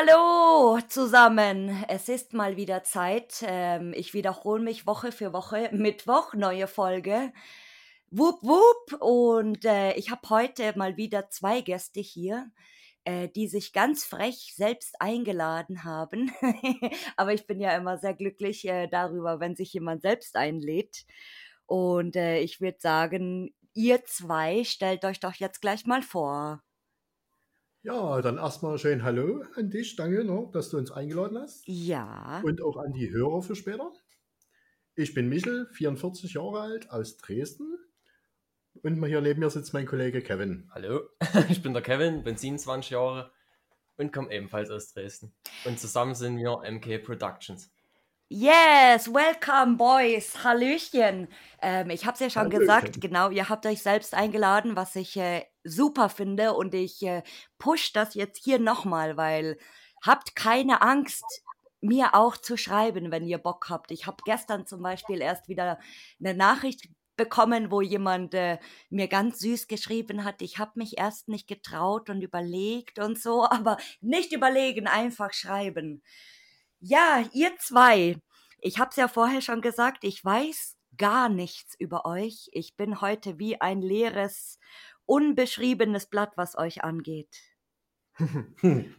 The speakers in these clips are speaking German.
Hallo zusammen. Es ist mal wieder Zeit. Ähm, ich wiederhole mich Woche für Woche. Mittwoch, neue Folge. Wupp, wupp. Und äh, ich habe heute mal wieder zwei Gäste hier, äh, die sich ganz frech selbst eingeladen haben. Aber ich bin ja immer sehr glücklich äh, darüber, wenn sich jemand selbst einlädt. Und ich würde sagen, ihr zwei stellt euch doch jetzt gleich mal vor. Ja, dann erstmal schön Hallo an dich. Danke, ne, dass du uns eingeladen hast. Ja. Und auch an die Hörer für später. Ich bin Michel, 44 Jahre alt, aus Dresden. Und hier neben mir sitzt mein Kollege Kevin. Hallo, ich bin der Kevin, bin 27 Jahre und komme ebenfalls aus Dresden. Und zusammen sind wir MK Productions. Yes, welcome boys, Hallöchen. Ähm, ich habe es ja schon Hallöchen. gesagt, genau, ihr habt euch selbst eingeladen, was ich äh, super finde und ich äh, push das jetzt hier nochmal, weil habt keine Angst, mir auch zu schreiben, wenn ihr Bock habt. Ich habe gestern zum Beispiel erst wieder eine Nachricht bekommen, wo jemand äh, mir ganz süß geschrieben hat, ich habe mich erst nicht getraut und überlegt und so, aber nicht überlegen, einfach schreiben. Ja, ihr zwei. Ich habe es ja vorher schon gesagt, ich weiß gar nichts über euch. Ich bin heute wie ein leeres, unbeschriebenes Blatt, was euch angeht.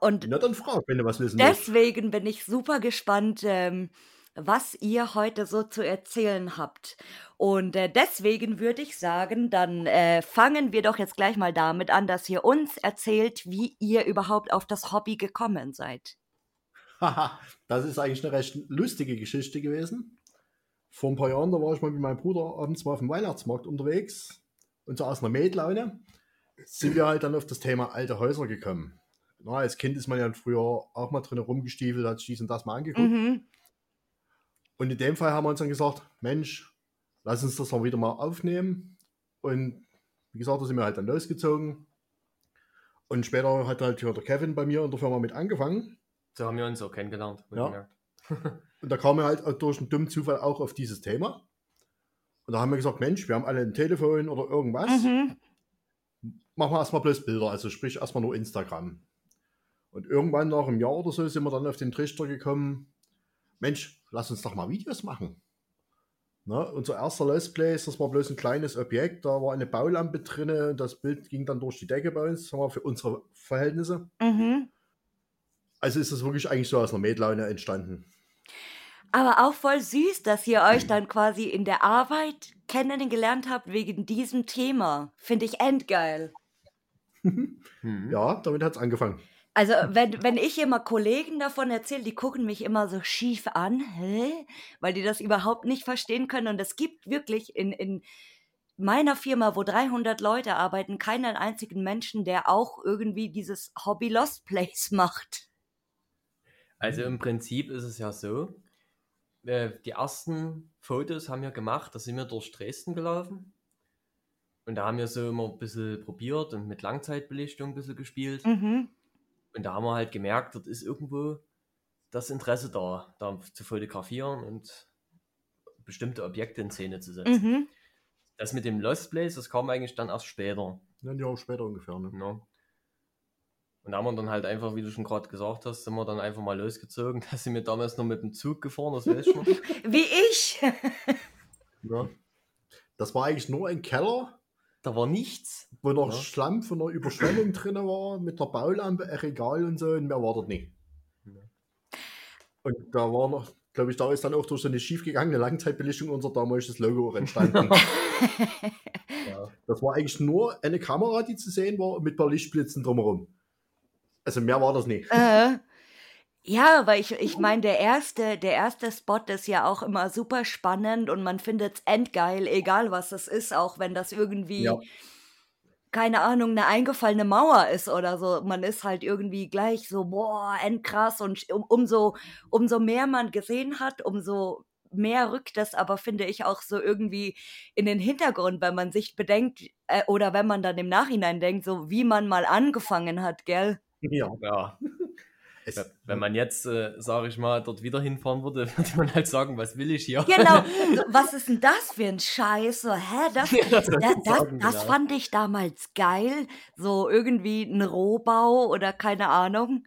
Und Na dann frag, wenn du was wissen willst. deswegen bin ich super gespannt, ähm, was ihr heute so zu erzählen habt. Und äh, deswegen würde ich sagen, dann äh, fangen wir doch jetzt gleich mal damit an, dass ihr uns erzählt, wie ihr überhaupt auf das Hobby gekommen seid. Haha, das ist eigentlich eine recht lustige Geschichte gewesen. Vor ein paar Jahren, da war ich mal mit meinem Bruder abends mal auf dem Weihnachtsmarkt unterwegs und so aus einer Mädlaune sind wir halt dann auf das Thema alte Häuser gekommen. Na, als Kind ist man ja früher auch mal drin rumgestiefelt, hat sich dies und das mal angeguckt. Mhm. Und in dem Fall haben wir uns dann gesagt, Mensch, lass uns das mal wieder mal aufnehmen. Und wie gesagt, da sind wir halt dann losgezogen. Und später hat halt hier der Kevin bei mir in der Firma mit angefangen. So haben wir uns auch kennengelernt. Ja. Und da kam er halt durch einen dummen Zufall auch auf dieses Thema. Und da haben wir gesagt, Mensch, wir haben alle ein Telefon oder irgendwas. Mhm. Machen wir erstmal bloß Bilder, also sprich erstmal nur Instagram. Und irgendwann nach einem Jahr oder so sind wir dann auf den Trichter gekommen, Mensch, lass uns doch mal Videos machen. Ne, unser erster Let's Play, das war bloß ein kleines Objekt, da war eine Baulampe drin, das Bild ging dann durch die Decke bei uns, sagen wir, für unsere Verhältnisse. Mhm. Also ist das wirklich eigentlich so aus einer Mädlaune entstanden. Aber auch voll süß, dass ihr euch dann quasi in der Arbeit kennengelernt habt wegen diesem Thema. Finde ich endgeil. Hm. Ja, damit hat es angefangen. Also, wenn, wenn ich immer Kollegen davon erzähle, die gucken mich immer so schief an, hä? weil die das überhaupt nicht verstehen können. Und es gibt wirklich in, in meiner Firma, wo 300 Leute arbeiten, keinen einzigen Menschen, der auch irgendwie dieses Hobby Lost Place macht. Also im Prinzip ist es ja so, äh, die ersten Fotos haben wir gemacht, da sind wir durch Dresden gelaufen. Und da haben wir so immer ein bisschen probiert und mit Langzeitbelichtung ein bisschen gespielt. Mhm. Und da haben wir halt gemerkt, dort ist irgendwo das Interesse da, da zu fotografieren und bestimmte Objekte in Szene zu setzen. Mhm. Das mit dem Lost Place, das kam eigentlich dann erst später. Ein Jahr später ungefähr. Ne? Ne? Und da haben wir dann halt einfach, wie du schon gerade gesagt hast, sind wir dann einfach mal losgezogen. Da sind wir damals noch mit dem Zug gefahren, das weiß ich noch. Wie ich. Ja. Das war eigentlich nur ein Keller, Da war nichts. wo noch Ja. Schlamm von einer Überschwemmung drin war, mit einer Baulampe, ein Regal und so, und mehr war dort nicht. Und da war noch, glaube ich, da ist dann auch durch so eine schiefgegangene Langzeitbelichtung unser damaliges Logo auch entstanden. Ja. das war eigentlich nur eine Kamera, die zu sehen war, mit ein paar Lichtblitzen drumherum. Also mehr war das nicht. Äh, ja, weil ich, ich meine, der erste, der erste Spot ist ja auch immer super spannend und man findet es endgeil, egal was es ist, auch wenn das irgendwie, Ja. keine Ahnung, eine eingefallene Mauer ist oder so. Man ist halt irgendwie gleich so, boah, endkrass und um, umso, umso mehr man gesehen hat, umso mehr rückt das aber, finde ich, auch so irgendwie in den Hintergrund, wenn man sich bedenkt, äh, oder wenn man dann im Nachhinein denkt, so wie man mal angefangen hat, gell? Ja. ja. Es, Wenn- Wenn man jetzt, äh, sage ich mal, dort wieder hinfahren würde, würde man halt sagen, was will ich hier? Genau, was ist denn das für ein Scheiß? So, hä, das, Ja, das das, sagen, das genau. fand ich damals geil. So irgendwie ein Rohbau oder keine Ahnung.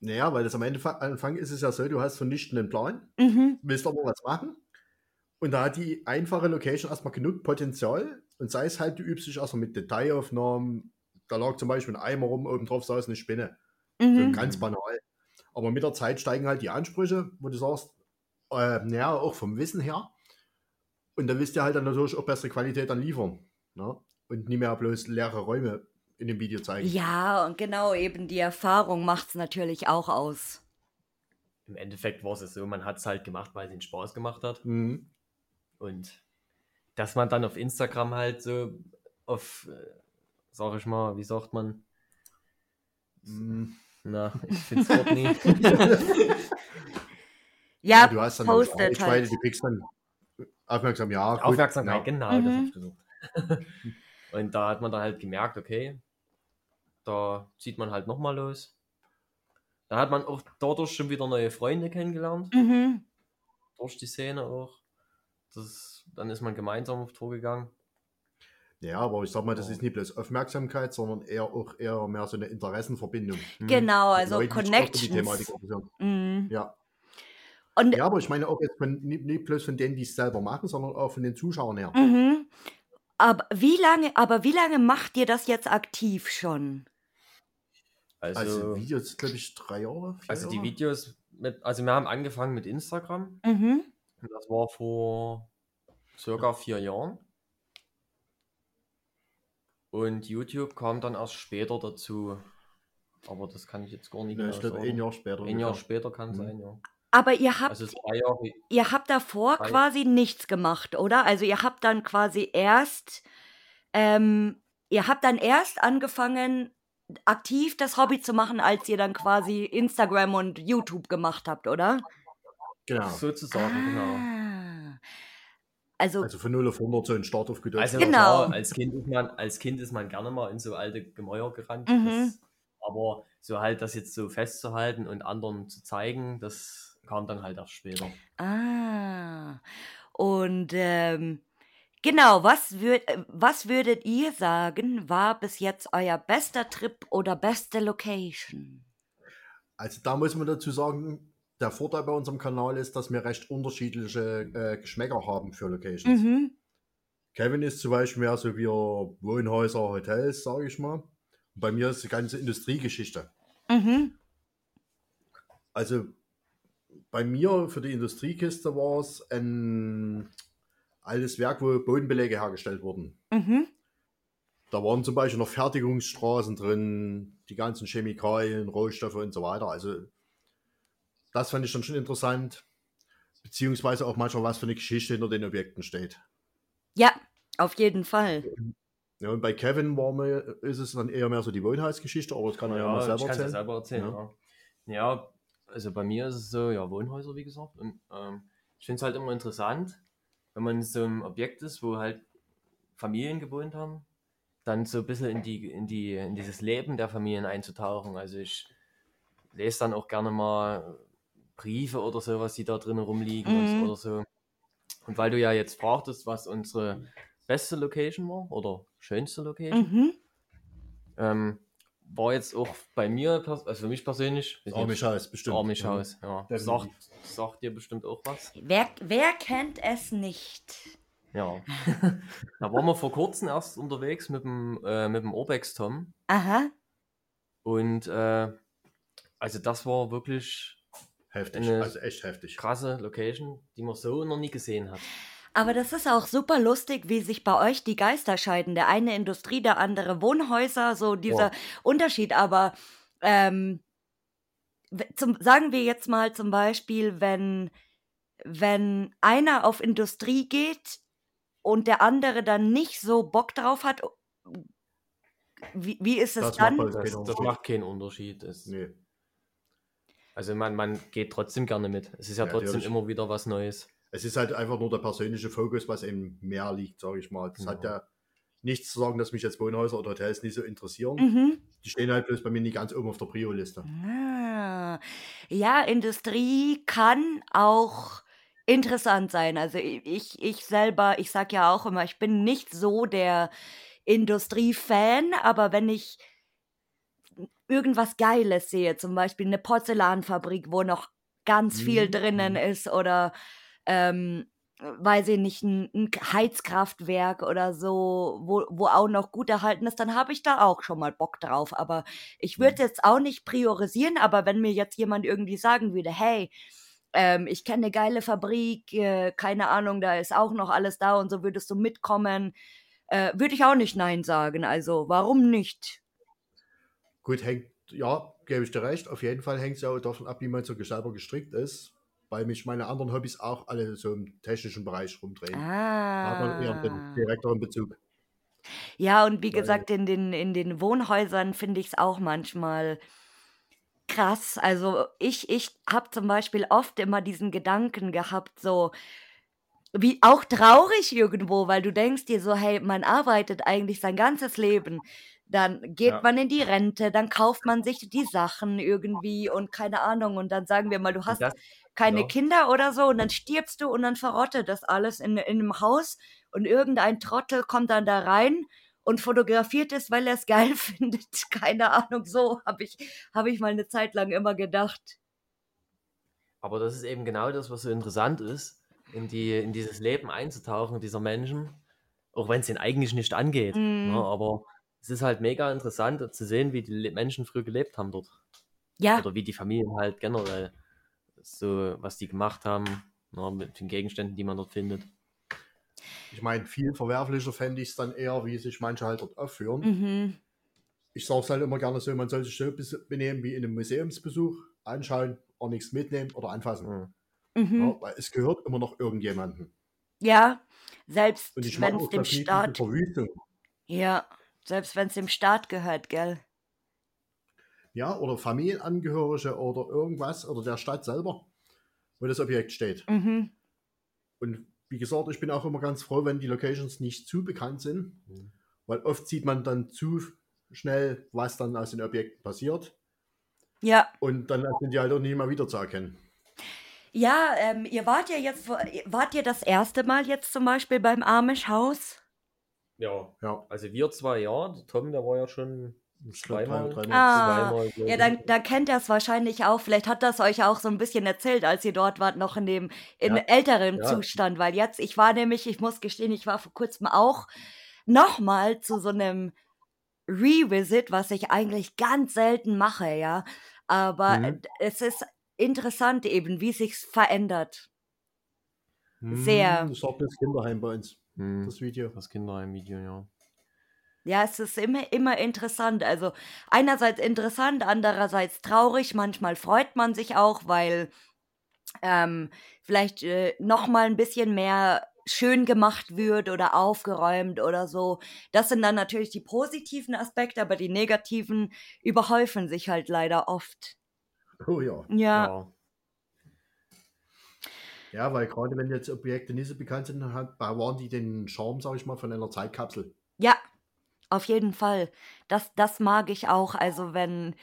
naja, weil das am Ende, Anfang ist es ja so, du hast vernichtenden Plan, Mhm. willst aber was machen. Und da hat die einfache Location erstmal genug Potenzial. Und sei es halt, du übst dich erstmal mit Detailaufnahmen. Da lag zum Beispiel ein Eimer rum, oben drauf saß eine Spinne. So Mhm. ganz banal. Aber mit der Zeit steigen halt die Ansprüche, wo du sagst, äh, naja, auch vom Wissen her. Und da willst du halt dann natürlich auch bessere Qualität dann liefern. Ne? Und nicht mehr bloß leere Räume in dem Video zeigen. Ja, und genau eben die Erfahrung macht es natürlich auch aus. Im Endeffekt war es so, man hat es halt gemacht, weil es ihnen Spaß gemacht hat. Mhm. Und dass man dann auf Instagram halt so auf, äh, sag ich mal, wie sagt man? Mhm. Na, ich finde das Wort nie. Ja, du hast dann postet Reichweite, halt. du kriegst dann aufmerksam, ja. gut, Aufmerksamkeit, ja. genau, das Mhm. hab ich gesucht. Und da hat man dann halt gemerkt, okay, da zieht man halt nochmal los. Da hat man auch dadurch schon wieder neue Freunde kennengelernt, Mhm. durch die Szene auch. Das, dann ist man gemeinsam auf Tour gegangen. Ja, aber ich sag mal, das ist nicht bloß Aufmerksamkeit, sondern eher auch eher mehr so eine Interessenverbindung. Hm. Genau, also Leuten, die die Connections. Mhm. Ja. Und ja, aber ich meine auch jetzt von, nicht, nicht bloß von denen, die es selber machen, sondern auch von den Zuschauern her. Mhm. Aber wie lange, aber wie lange macht ihr das jetzt aktiv schon? Also, Also, also, Videos, glaube ich, drei Jahre. Vier die Jahre? Videos, mit, also wir haben angefangen mit Instagram. Mhm. Das war vor circa vier Jahren. Und YouTube kam dann erst später dazu. Aber das kann ich jetzt gar nicht Ja, genau ich glaube, sagen. ein Jahr später. Ein Jahr später kann Mhm. sein, ja. Aber ihr habt, Also Jahre. ihr habt davor Drei. quasi nichts gemacht, oder? Also ihr habt dann quasi erst, ähm, ihr habt dann erst angefangen, aktiv das Hobby zu machen, als ihr dann quasi Instagram und YouTube gemacht habt, oder? Genau. Sozusagen, genau. Also, Also von 0 auf 100 so ein Start auf Geduld. Also Genau. klar, als Kind ist man, als Kind ist man gerne mal in so alte Gemäuer gerannt. Mhm. Das, aber so halt das jetzt so festzuhalten und anderen zu zeigen, das kam dann halt erst später. ah. Und ähm, genau, was, würd, äh, was würdet ihr sagen, war bis jetzt euer bester Trip oder beste Location? Also da muss man dazu sagen, der Vorteil bei unserem Kanal ist, dass wir recht unterschiedliche äh, Geschmäcker haben für Locations. Mhm. Kevin ist zum Beispiel mehr so wie Wohnhäuser, Hotels, sage ich mal. Und bei mir ist die ganze Industriegeschichte. Mhm. Also bei mir für die Industriekiste war es ein altes Werk, wo Bodenbeläge hergestellt wurden. Mhm. Da waren zum Beispiel noch Fertigungsstraßen drin, die ganzen Chemikalien, Rohstoffe und so weiter. Also das fand ich dann schon interessant. Beziehungsweise auch manchmal, was für eine Geschichte hinter den Objekten steht. Ja, auf jeden Fall. Ja, und bei Kevin war mir, ist es dann eher mehr so die Wohnhausgeschichte, aber das kann er ja, mal ich selber ja erzählen. selber erzählen. Ja. ja, also bei mir ist es so, ja, Wohnhäuser, wie gesagt. Und ähm, ich finde es halt immer interessant, wenn man in so einem Objekt ist, wo halt Familien gewohnt haben, dann so ein bisschen in, die, in, die, in dieses Leben der Familien einzutauchen. Also ich lese dann auch gerne mal Briefe oder sowas, die da drinnen rumliegen Mhm. und, oder so. Und weil du ja jetzt fragtest, was unsere beste Location war oder schönste Location, Mhm. ähm, war jetzt auch bei mir, also für mich persönlich, nicht, Armischhaus, bestimmt. Armischhaus, ja. Definitiv. Sagt, sagt dir bestimmt auch was. Wer, wer kennt es nicht? Ja. da waren wir vor kurzem erst unterwegs mit dem, äh, mit dem Urbex Tom. Aha. Und äh, also das war wirklich Heftig, Eine- also echt heftig. krasse Location, die man so noch nie gesehen hat. Aber das ist auch super lustig, wie sich bei euch die Geister scheiden. Der eine Industrie, der andere Wohnhäuser, so dieser Ja. Unterschied. Aber ähm, zum, sagen wir jetzt mal zum Beispiel, wenn, wenn einer auf Industrie geht und der andere dann nicht so Bock drauf hat, wie, wie ist es Das dann? macht Das, das macht keinen Unterschied. Es, Nee. Also man, man geht trotzdem gerne mit. Es ist ja, Ja, trotzdem natürlich. immer wieder was Neues. Es ist halt einfach nur der persönliche Fokus, was eben mehr liegt, sage ich mal. Das hat Genau. ja nichts zu sagen, dass mich jetzt Wohnhäuser oder Hotels nicht so interessieren. Mhm. Die stehen halt bloß bei mir nicht ganz oben auf der Prio-Liste. Ah. Ja, Industrie kann auch interessant sein. Also ich, ich selber, ich sag ja auch immer, ich bin nicht so der Industriefan, aber wenn ich irgendwas Geiles sehe, zum Beispiel eine Porzellanfabrik, wo noch ganz viel Mhm, drinnen mhm. ist oder ähm, weiß ich nicht, ein, ein Heizkraftwerk oder so, wo, wo auch noch gut erhalten ist, dann habe ich da auch schon mal Bock drauf. Aber ich würde Mhm. jetzt auch nicht priorisieren, aber wenn mir jetzt jemand irgendwie sagen würde, hey, ähm, ich kenne eine geile Fabrik, äh, keine Ahnung, da ist auch noch alles da und so würdest du mitkommen, äh, würde ich auch nicht Nein sagen. Also warum nicht? Gut, hängt, ja, gebe ich dir recht. Auf jeden Fall hängt es ja auch davon ab, wie man so selber gestrickt ist, weil mich meine anderen Hobbys auch alle so im technischen Bereich rumdrehen. Da hat man eher den Ah. direkteren Bezug. Ja, und wie Weil- gesagt, in den, in den Wohnhäusern finde ich es auch manchmal krass. Also ich, ich habe zum Beispiel oft immer diesen Gedanken gehabt, so wie auch traurig irgendwo, weil du denkst dir so, hey, man arbeitet eigentlich sein ganzes Leben. Dann geht Ja. man in die Rente, dann kauft man sich die Sachen irgendwie und keine Ahnung. Und dann sagen wir mal, du hast das, keine ja. Kinder oder so und dann stirbst du und dann verrottet das alles in, in einem Haus und irgendein Trottel kommt dann da rein und fotografiert es, weil er es geil findet. Keine Ahnung, so habe ich, hab ich mal eine Zeit lang immer gedacht. Aber das ist eben genau das, was so interessant ist, in, die, in dieses Leben einzutauchen dieser Menschen, auch wenn es ihnen eigentlich nicht angeht. Mm. Ne? Aber es ist halt mega interessant zu sehen, wie die Menschen früher gelebt haben dort. Ja, Oder wie die Familien halt generell, so was die gemacht haben, ne? mit den Gegenständen, die man dort findet. Ich meine, viel verwerflicher fände ich es dann eher, wie sich manche halt dort aufführen. mhm. Ich sage es halt immer gerne so, man soll sich so benehmen wie in einem Museumsbesuch, anschauen, auch nichts mitnehmen oder anfassen. Mhm. Mhm. Ja, weil es gehört immer noch irgendjemandem. ja, selbst wenn es dem Staat, Verwüstung. ja, selbst wenn es dem Staat gehört, gell? Ja, oder Familienangehörige oder irgendwas oder der Stadt selber, wo das Objekt steht. Mhm. Und wie gesagt, ich bin auch immer ganz froh, wenn die Locations nicht zu bekannt sind, Mhm. weil oft sieht man dann zu schnell, was dann aus den Objekten passiert. Ja, Und dann sind die halt auch nicht mehr wiederzuerkennen. ja, ähm, ihr wart ja jetzt, vor- wart ihr das erste Mal jetzt zum Beispiel beim Amish-Haus? Ja, Ja, also wir zwei ja, Tom, der war ja schon zweimal. drei- drei- Ah, zweimal, Ja, dann, dann kennt er es wahrscheinlich auch. Vielleicht hat das euch auch so ein bisschen erzählt, als ihr dort wart, noch in dem in Ja. älteren Ja. Zustand. Weil jetzt, ich war nämlich, ich muss gestehen, ich war vor kurzem auch nochmal zu so einem Revisit, was ich eigentlich ganz selten mache, ja. Aber Mhm. es ist interessant eben, wie sich's verändert. Sehr. Hm, Das war das Kinderheim bei uns, Hm, das Video. das Kinderheim-Video, ja. Ja, es ist immer, immer interessant. Also einerseits interessant, andererseits traurig. Manchmal freut man sich auch, weil ähm, vielleicht äh, noch mal ein bisschen mehr schön gemacht wird oder aufgeräumt oder so. Das sind dann natürlich die positiven Aspekte, aber die negativen überhäufen sich halt leider oft. Oh ja. Ja, Ja, weil gerade wenn jetzt Objekte nicht so bekannt sind, hat- bewahren die den Charme, sag ich mal, von einer Zeitkapsel. ja, auf jeden Fall. Das, das mag ich auch. Also wenn,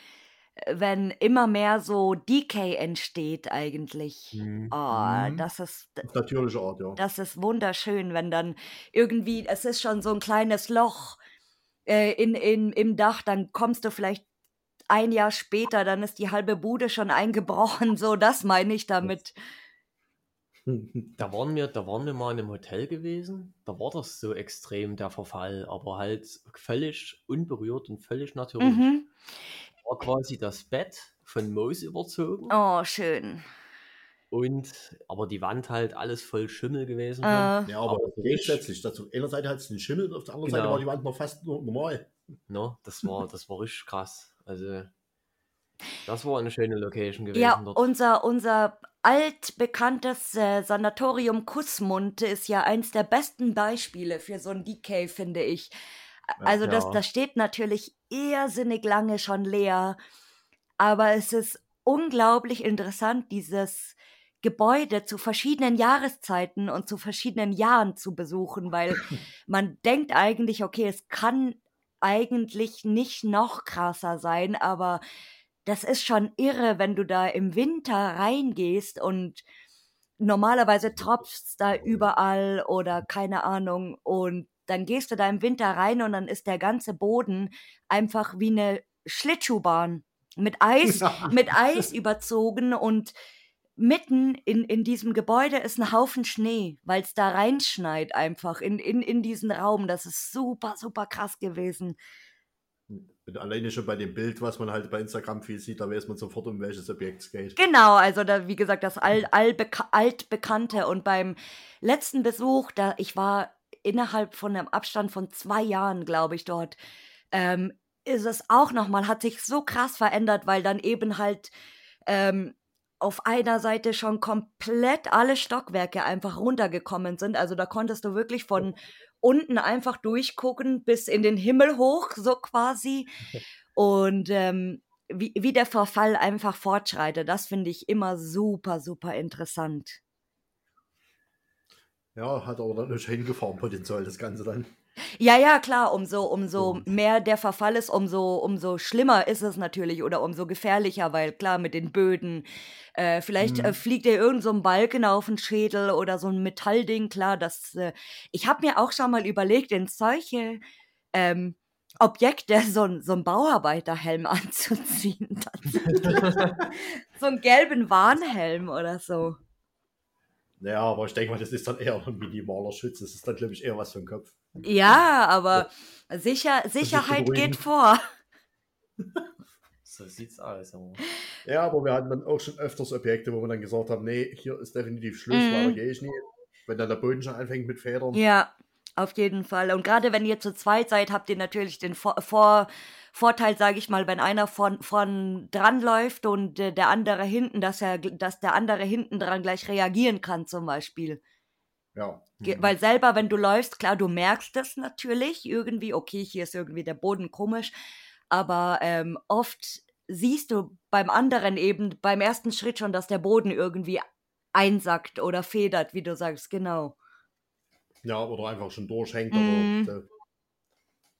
wenn immer mehr so Decay entsteht eigentlich. Hm. Oh, Mhm. das ist, Auf natürliche Art, ja. das ist wunderschön, wenn dann irgendwie, es ist schon so ein kleines Loch äh, in, in, im Dach, dann kommst du vielleicht ein Jahr später, dann ist die halbe Bude schon eingebrochen. So, das meine ich damit. Da waren wir, da waren wir mal in einem Hotel gewesen. Da war das so extrem, der Verfall, aber halt völlig unberührt und völlig natürlich. Mhm. War quasi das Bett von Moos überzogen Oh, schön. und aber die Wand halt alles voll Schimmel gewesen. Äh, Ja, aber Aber grundsätzlich, dazu, auf einer Seite hat es einen Schimmel, auf der anderen Seite Genau. war die Wand noch fast normal. Ne? Das war, das war richtig krass. Also das war eine schöne Location gewesen ja, dort. unser, unser altbekanntes äh, Sanatorium Kussmund ist ja eins der besten Beispiele für so ein Decay, finde ich. Also das, das steht natürlich irrsinnig lange schon leer, aber es ist unglaublich interessant, dieses Gebäude zu verschiedenen Jahreszeiten und zu verschiedenen Jahren zu besuchen, weil man denkt eigentlich, okay, es kann eigentlich nicht noch krasser sein, aber das ist schon irre, wenn du da im Winter reingehst und normalerweise tropft's da überall oder keine Ahnung und dann gehst du da im Winter rein und dann ist der ganze Boden einfach wie eine Schlittschuhbahn mit Eis, mit Eis überzogen und mitten in, in diesem Gebäude ist ein Haufen Schnee, weil es da reinschneit einfach in, in, in diesen Raum. Das ist super, super krass gewesen. Und alleine schon bei dem Bild, was man halt bei Instagram viel sieht, da weiß man sofort, um welches Objekt es geht. Genau, also da, wie gesagt, das All, Allbeka Altbekannte. Und beim letzten Besuch, da ich war innerhalb von einem Abstand von zwei Jahren, glaube ich, dort, ähm, ist es auch nochmal, hat sich so krass verändert, weil dann eben halt ähm, auf einer Seite schon komplett alle Stockwerke einfach runtergekommen sind. Also da konntest du wirklich von unten einfach durchgucken bis in den Himmel hoch, so quasi. Und ähm, wie, wie der Verfall einfach fortschreitet, das finde ich immer super, super interessant. Ja, hat aber dann ein Hingefahrenpotenzial, das Ganze dann. Ja, ja, klar, umso, umso mehr der Verfall ist, umso, umso schlimmer ist es natürlich oder umso gefährlicher, weil klar, mit den Böden, äh, vielleicht äh, Mhm. fliegt dir irgend so ein Balken auf den Schädel oder so ein Metallding, klar, das, äh, ich habe mir auch schon mal überlegt, in solche ähm, Objekte so, ein- so einen Bauarbeiterhelm anzuziehen. so einen gelben Warnhelm oder so. Ja, aber ich denke mal, das ist dann eher ein minimaler Schutz. Das ist dann, glaube ich, eher was für den Kopf. Ja, aber sicher, Sicherheit geht vor. So sieht's aus. Aber. Ja, aber wir hatten dann auch schon öfters Objekte, wo wir dann gesagt haben, nee, hier ist definitiv Schluss, Mhm. weiter gehe ich nie. Wenn dann der Boden schon anfängt mit Federn. Ja, auf jeden Fall. Und gerade wenn ihr zu zweit seid, habt ihr natürlich den Vor Vor Vorteil, sage ich mal, wenn einer von, von dran läuft und äh, der andere hinten, dass er, dass der andere hinten dran gleich reagieren kann, zum Beispiel. Ja. Mhm. Weil selber, wenn du läufst, klar, du merkst das natürlich irgendwie, okay, hier ist irgendwie der Boden komisch, aber ähm, oft siehst du beim anderen eben beim ersten Schritt schon, dass der Boden irgendwie einsackt oder federt, wie du sagst, genau. Ja, oder einfach schon durchhängt. Mhm. Aber, äh,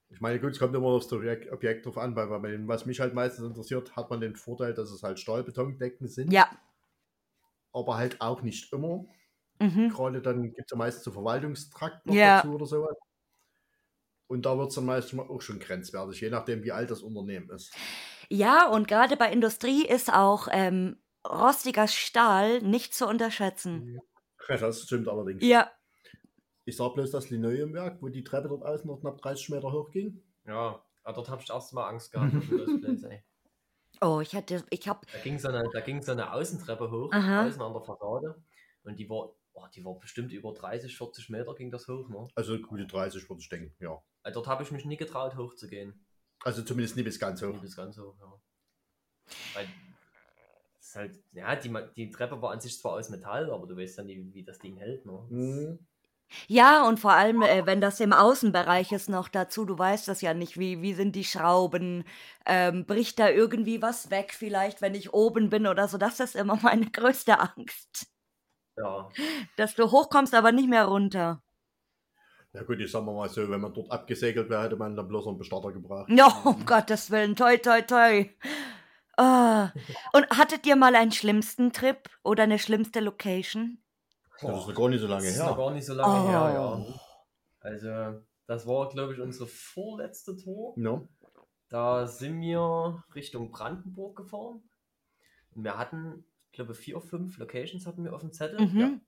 ich meine, gut, es kommt immer aufs Objekt, Objekt drauf an, weil bei dem, was mich halt meistens interessiert, hat man den Vorteil, dass es halt Stahlbetondecken sind. Ja. Aber halt auch nicht immer. Mhm. Gerade dann gibt es ja meistens so Verwaltungstrakt noch Ja. dazu oder sowas. Und da wird es dann meistens auch schon grenzwertig, je nachdem, wie alt das Unternehmen ist. Ja, und gerade bei Industrie ist auch ähm, rostiger Stahl nicht zu unterschätzen. Ja, das stimmt allerdings. Ja, Ich sah bloß das Linoleumwerk, wo die Treppe dort außen noch knapp 30 Meter hoch ging. Ja, aber dort habe ich erst mal Angst gehabt. Place, ey. oh, ich hatte, ich hab, Da ging so eine, da ging so eine Außentreppe hoch, Aha. außen an der Fassade. Und die war, oh, die war bestimmt über 30, 40 Meter ging das hoch. Ne? Also gute 30 würde ich denken, ja. Also dort habe ich mich nie getraut, hochzugehen. Also zumindest nie bis ganz hoch. Nie bis ganz hoch, ja. Weil es ist halt, ja, die, die Treppe war an sich zwar aus Metall, aber du weißt ja nie, wie das Ding hält. Ne? Mhm. ja, und vor allem, äh, wenn das im Außenbereich ist noch dazu, du weißt das ja nicht, wie, wie sind die Schrauben, ähm, bricht da irgendwie was weg vielleicht, wenn ich oben bin oder so, das ist immer meine größte Angst. Ja, Dass du hochkommst, aber nicht mehr runter. Ja gut, ich sag mal so, wenn man dort abgesegelt wäre, hätte man dann bloß einen Bestatter gebracht. Ja, um Gottes Willen, toi, toi, toi. Ah. Und hattet ihr mal einen schlimmsten Trip oder eine schlimmste Location? Das ist noch gar nicht so lange das ist noch her. gar nicht so lange her, ja. Oh. Also, das war, glaube ich, unsere vorletzte Tour. Ja. Da sind wir Richtung Brandenburg gefahren. Und wir hatten, glaube, vier, fünf Locations hatten wir auf dem Zettel. Mhm. Ja.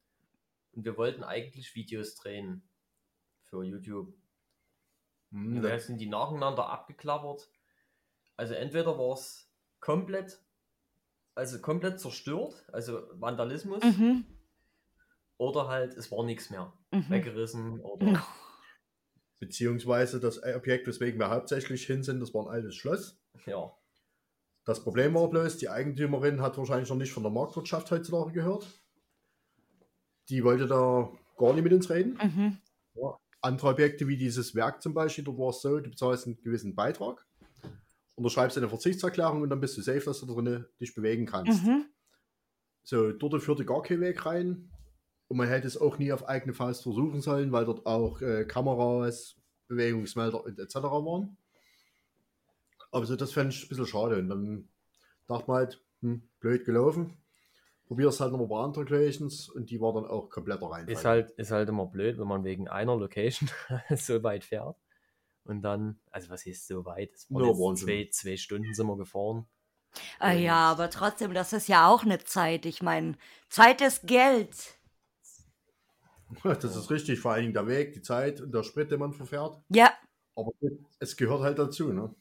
Und wir wollten eigentlich Videos drehen für YouTube. Hm, Und da- sind die nacheinander abgeklappert. Also entweder war es komplett, also komplett zerstört, also Vandalismus, Mhm. oder halt es war nichts mehr. Mhm. Weggerissen oder Beziehungsweise das Objekt, weswegen wir hauptsächlich hin sind, das war ein altes Schloss. ja. Das Problem war bloß, die Eigentümerin hat wahrscheinlich noch nicht von der Marktwirtschaft heutzutage gehört. Die wollte da gar nicht mit uns reden. Mhm. Andere Objekte wie dieses Werk zum Beispiel, dort war es so, du bezahlst einen gewissen Beitrag, unterschreibst eine Verzichtserklärung und dann bist du safe, dass du drin dich bewegen kannst. Mhm. So, dort führte gar kein Weg rein. Und man hätte es auch nie auf eigene Faust versuchen sollen, weil dort auch äh, Kameras, Bewegungsmelder und etc. waren. Aber so, das fände ich ein bisschen schade. Und dann dachte man halt, hm, blöd gelaufen. Probier es halt nochmal bei anderen Locations und die war dann auch kompletter rein. Ist halt, ist halt immer blöd, wenn man wegen einer Location so weit fährt. Und dann, also was ist so weit? Das waren Wahnsinn. zwei, zwei Stunden sind wir gefahren. Ah, ja, aber trotzdem, das ist ja auch eine Zeit. Ich meine, Zeit ist Geld. Das ist richtig, vor allen Dingen der Weg, die Zeit und der Sprit, den man verfährt. Ja, Aber es gehört halt dazu, ne?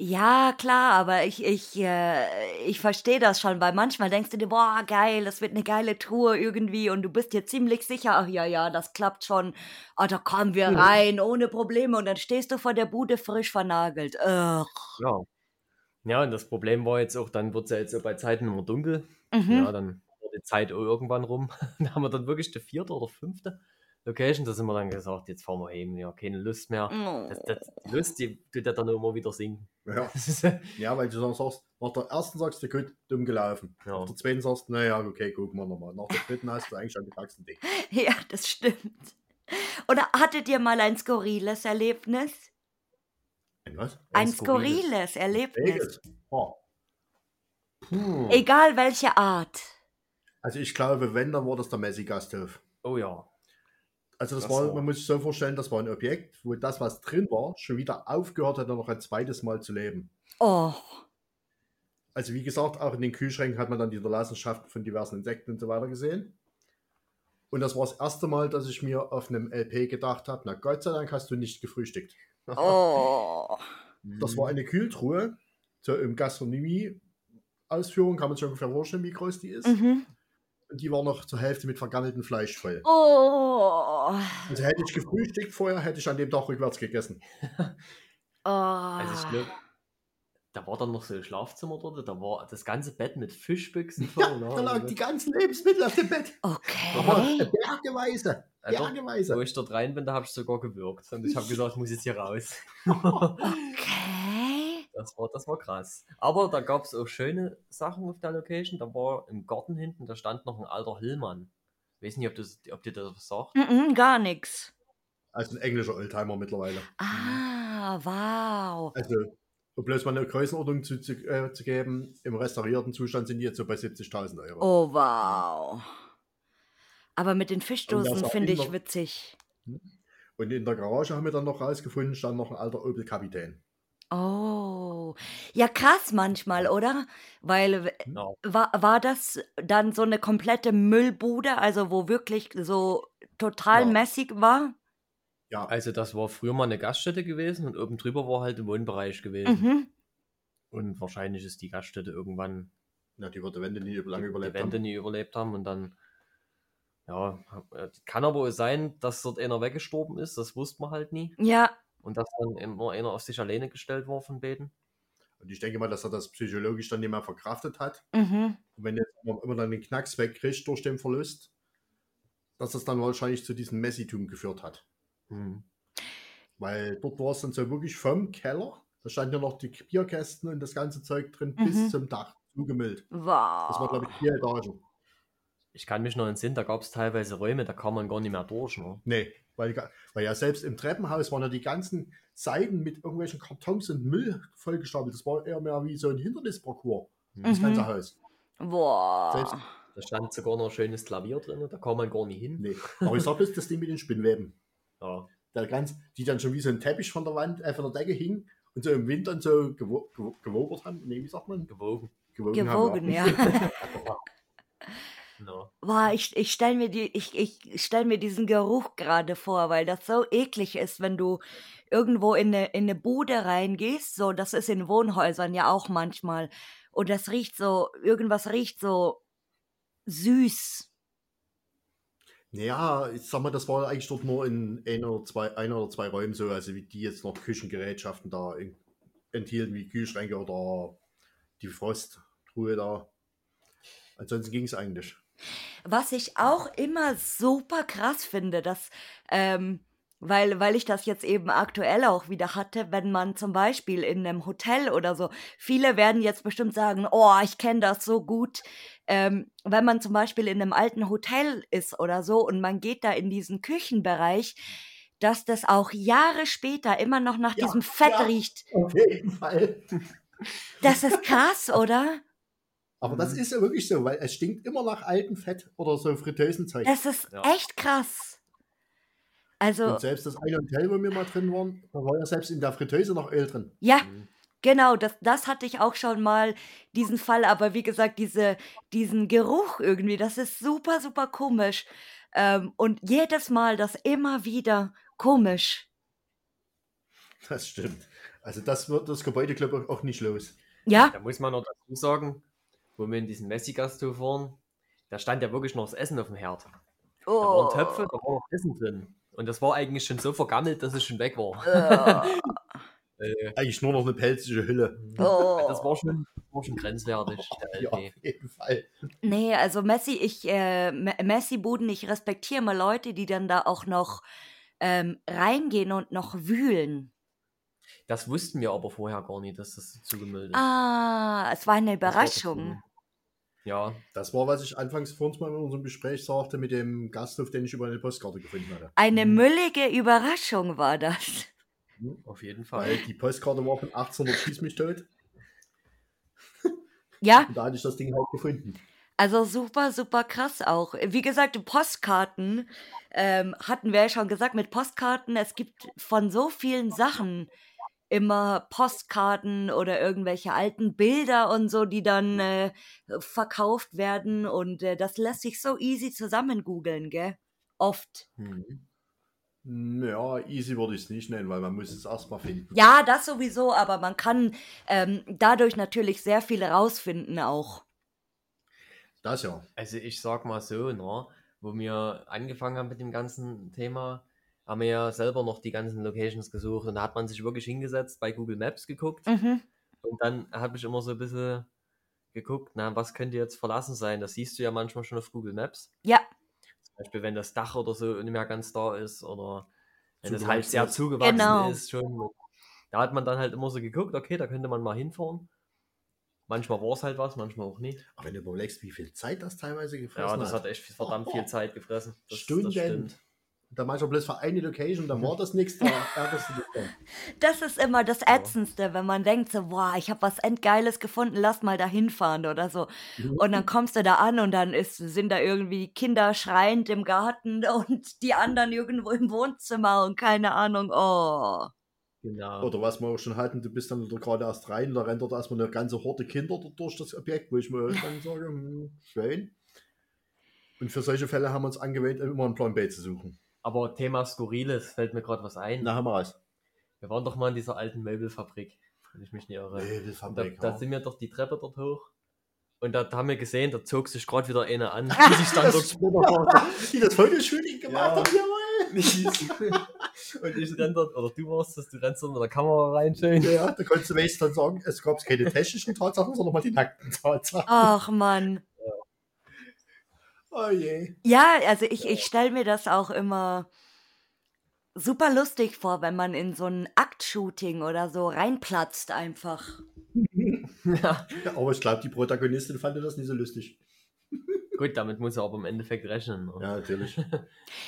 Ja, klar, aber ich, ich, äh, ich verstehe das schon, weil manchmal denkst du dir, boah, geil, das wird eine geile Tour irgendwie und du bist dir ziemlich sicher, ach ja, ja, das klappt schon. Ah, da kommen wir Mhm. rein, ohne Probleme und dann stehst du vor der Bude frisch vernagelt. Ugh. Ja. Ja, und das Problem war jetzt auch, dann wird es ja jetzt so bei Zeiten immer dunkel. Mhm. Ja, dann war die Zeit irgendwann rum. da haben wir dann wirklich die vierte oder fünfte Location, da sind wir dann gesagt, jetzt fahren wir heim, ja, keine Lust mehr. Oh. Das, das, die Lust, die tut ja dann immer wieder sinken. Ja. Ja, weil du dann sagst, nach der ersten sagst du, gut, dumm gelaufen. Ja. Nach der zweiten sagst du, naja, okay, gucken wir nochmal. Nach der dritten hast du eigentlich schon die Faxen dick. Ja, das stimmt. Oder hattet ihr mal ein skurriles Erlebnis? Ein was? Ein skurriles. skurriles Erlebnis. Puh. Egal welche Art. Also ich glaube, wenn, dann war das der Messi-Gasthof. oh ja. Also das, Das war, war- man muss sich so vorstellen, das war ein Objekt, wo das, was drin war, schon wieder aufgehört hat, noch ein zweites Mal zu leben. Oh. Also wie gesagt, auch in den Kühlschränken hat man dann die Hinterlassenschaften von diversen Insekten und so weiter gesehen. Und das war das erste Mal, dass ich mir auf einem LP gedacht habe, na Gott sei Dank hast du nicht gefrühstückt. Oh. Das war eine Kühltruhe, so im Gastronomie-Ausführung kann man sich ungefähr vorstellen, wie groß die ist. Mhm. Und die war noch zur Hälfte mit vergammeltem Fleisch voll. Oh. Also hätte ich gefrühstückt vorher, hätte ich an dem Tag rückwärts gegessen. Oh. Also ich glaube, da war dann noch so ein Schlafzimmer dort, da war das ganze Bett mit Fischbüchsen voll. Ja, ne? da lagen die ganzen Lebensmittel auf dem Bett. Aber Okay. bergeweise. Also, Bergeweise. Wo ich dort rein bin, da habe ich sogar gewirkt. Und ich habe gesagt, ich muss jetzt hier raus. Okay. Das war, das war krass. Aber da gab es auch schöne Sachen auf der Location. Da war im Garten hinten, da stand noch ein alter Hillmann. Ich weiß nicht, ob, das, ob dir das was sagt. Mhm, gar nichts. Also ein englischer Oldtimer mittlerweile. Ah, wow. Also, um bloß mal eine Größenordnung zu, zu, äh, zu geben, im restaurierten Zustand sind die jetzt so bei 70.000 Euro. Oh, wow. Aber mit den Fischdosen finde ich witzig. Und in der Garage haben wir dann noch rausgefunden, stand noch ein alter Opel Kapitän. Oh. Ja, krass manchmal, oder? Weil Ja. war, war das dann so eine komplette Müllbude, also wo wirklich so total Ja. messig war? Ja, Also das war früher mal eine Gaststätte gewesen und oben drüber war halt ein Wohnbereich gewesen. Mhm. Und wahrscheinlich ist die Gaststätte irgendwann ja die wird die Wände nie lange die überlebt Wände haben. nie überlebt haben und dann ja, äh, kann aber sein, dass dort einer weggestorben ist, das wusste man halt nie. Ja, Und dass dann immer einer auf sich alleine gestellt war von beiden. Und ich denke mal, dass er das psychologisch dann nicht mehr verkraftet hat. mhm. Und wenn jetzt immer immer dann den Knacks wegkriegt durch den Verlust, dass das dann wahrscheinlich zu diesem Messitum geführt hat. Hm. Weil dort war es dann so wirklich vom Keller, da standen ja noch die Bierkästen und das ganze Zeug drin, Mhm. bis zum Dach zugemüllt. wow. Das war, glaube ich, vier Etagen. Ich kann mich noch entsinnen, da gab es teilweise Räume, da kam man gar nicht mehr durch. Ne? Nee, weil, weil ja selbst im Treppenhaus waren ja die ganzen Seiten mit irgendwelchen Kartons und Müll vollgestapelt. Das war eher mehr wie so ein Hindernisparcours, das Mhm. ganze Haus. Boah. Selbst- Da stand sogar noch ein schönes Klavier drin, da kam man gar nicht hin. Nee, aber ich sag bloß das Ding mit den Spinnweben. Ja. Der ganz, die dann schon wie so ein Teppich von der Wand, äh, von der Decke hing und so im Wind dann so gewo gewo haben. Nee, wie sagt man? Gewogen. Gewogen, Gewogen, ja. Ja. Boah, ich, ich stelle mir, die, ich, ich stell mir diesen Geruch gerade vor, weil das so eklig ist, wenn du irgendwo in eine, in eine Bude reingehst. So, das ist in Wohnhäusern ja auch manchmal. Und das riecht so, irgendwas riecht so süß. Ja, ich sag mal, das war eigentlich dort nur in ein oder zwei, ein oder zwei Räumen so, also wie die jetzt noch Küchengerätschaften da in, enthielten, wie Kühlschränke oder die Frosttruhe da. Ansonsten ging es eigentlich. Was ich auch immer super krass finde, dass ähm, weil, weil ich das jetzt eben aktuell auch wieder hatte, wenn man zum Beispiel in einem Hotel oder so, viele werden jetzt bestimmt sagen, oh, ich kenne das so gut, ähm, wenn man zum Beispiel in einem alten Hotel ist oder so und man geht da in diesen Küchenbereich, dass das auch Jahre später immer noch nach Ja, diesem Fett ja. riecht. Auf jeden Fall. Das ist krass, oder? Aber das Mhm. ist ja wirklich so, weil es stinkt immer nach altem Fett oder so Fritteusenzeug. Das ist Ja. echt krass. Also, Und selbst das eine Hotel, wo wir mal drin waren, da war ja selbst in der Fritteuse noch Öl drin. ja, Mhm. Genau, das, das hatte ich auch schon mal, diesen Fall, aber wie gesagt, diese, diesen Geruch irgendwie, das ist super, super komisch. Ähm, und jedes Mal das immer wieder komisch. Das stimmt. Also das wird das Gebäude, glaube ich, auch nicht los. Ja, Da muss man noch dazu sagen, wo wir in diesen Messi-Gasthof waren, da stand ja wirklich noch das Essen auf dem Herd. Da oh, waren Töpfe, da war noch Essen drin. Und das war eigentlich schon so vergammelt, dass es schon weg war. äh, Äh, Eigentlich nur noch eine pelzige Hülle. oh. das war schon, war schon grenzwertig. Der Ja, LP. auf jeden Fall. Nee, also Messi, ich, äh, Me- Messi-Buden, ich respektiere mal Leute, die dann da auch noch ähm, reingehen und noch wühlen. Das wussten wir aber vorher gar nicht, dass das so zugemüllt ist. Ah, es war eine Überraschung. Ja, Das war, was ich anfangs vor uns mal in unserem Gespräch sagte, mit dem Gasthof, den ich über eine Postkarte gefunden hatte. Eine Mhm. müllige Überraschung war das. auf jeden Fall. Weil die Postkarte war von 1800 Schieß mich tot. Ja, Und da hatte ich das Ding halt gefunden. Also super, super krass auch. Wie gesagt, Postkarten ähm, hatten wir ja schon gesagt, mit Postkarten, es gibt von so vielen Sachen immer Postkarten oder irgendwelche alten Bilder und so, die dann äh, verkauft werden und äh, das lässt sich so easy zusammen googeln, gell? Oft. Mhm. Ja, easy würde ich es nicht nennen, weil man muss es erstmal finden. Ja, das sowieso, aber man kann ähm, dadurch natürlich sehr viel rausfinden auch. Das ja. Also ich sag mal so, ne, wo wir angefangen haben mit dem ganzen Thema, haben wir ja selber noch die ganzen Locations gesucht und da hat man sich wirklich hingesetzt, bei Google Maps geguckt Mhm. und dann habe ich immer so ein bisschen geguckt, na, was könnte jetzt verlassen sein? Das siehst du ja manchmal schon auf Google Maps. Ja, Zum Beispiel, wenn das Dach oder so nicht mehr ganz da ist oder wenn es halt sehr ist. zugewachsen Genau. ist schon. Da hat man dann halt immer so geguckt, okay, da könnte man mal hinfahren. Manchmal war es halt was, manchmal auch nicht. Aber wenn du überlegst, wie viel Zeit das teilweise gefressen Ja, das hat. hat echt verdammt viel Zeit gefressen. Das, Stunden. Das stimmt. Da manchmal bloß für eine Location, dann war das nichts, da ärgerst du dich dann. Das ist immer das Ätzendste, wenn man denkt so, boah, ich habe was Endgeiles gefunden, lass mal da hinfahren oder so. Und dann kommst du da an und dann ist, sind da irgendwie Kinder schreiend im Garten und die anderen irgendwo im Wohnzimmer und keine Ahnung, oh. Genau. Oder was wir auch schon hatten, du bist dann da gerade erst rein, da rennt dort erstmal eine ganze Horde Kinder durch das Objekt, wo ich mir dann sage, hm, schön. Und für solche Fälle haben wir uns angewöhnt, immer einen Plan B zu suchen. Aber Thema Skurriles fällt mir gerade was ein. Na, haben wir was. Wir waren doch mal in dieser alten Möbelfabrik, wenn ich mich nicht irre. Und da, Möbelfabrik. da sind wir doch die Treppe dort hoch. Und da haben wir gesehen, da zog sich gerade wieder eine an, die sich dann dort die das Fotoshooting gemacht Ja. haben, jawohl. Und ich renn dort, oder du warst das, du rennst dort mit der Kamera rein, schön. Ja, da konntest du wenigstens dann sagen, es gab keine technischen Tatsachen, sondern mal die nackten Tatsachen. Ach Mann. Oh je. Ja, also ich, ich stelle mir das auch immer super lustig vor, wenn man in so ein Aktshooting oder so reinplatzt einfach. Ja. Aber ich glaube, die Protagonistin fand das nicht so lustig. Gut, damit muss er aber im Endeffekt rechnen. ne? Ja, natürlich.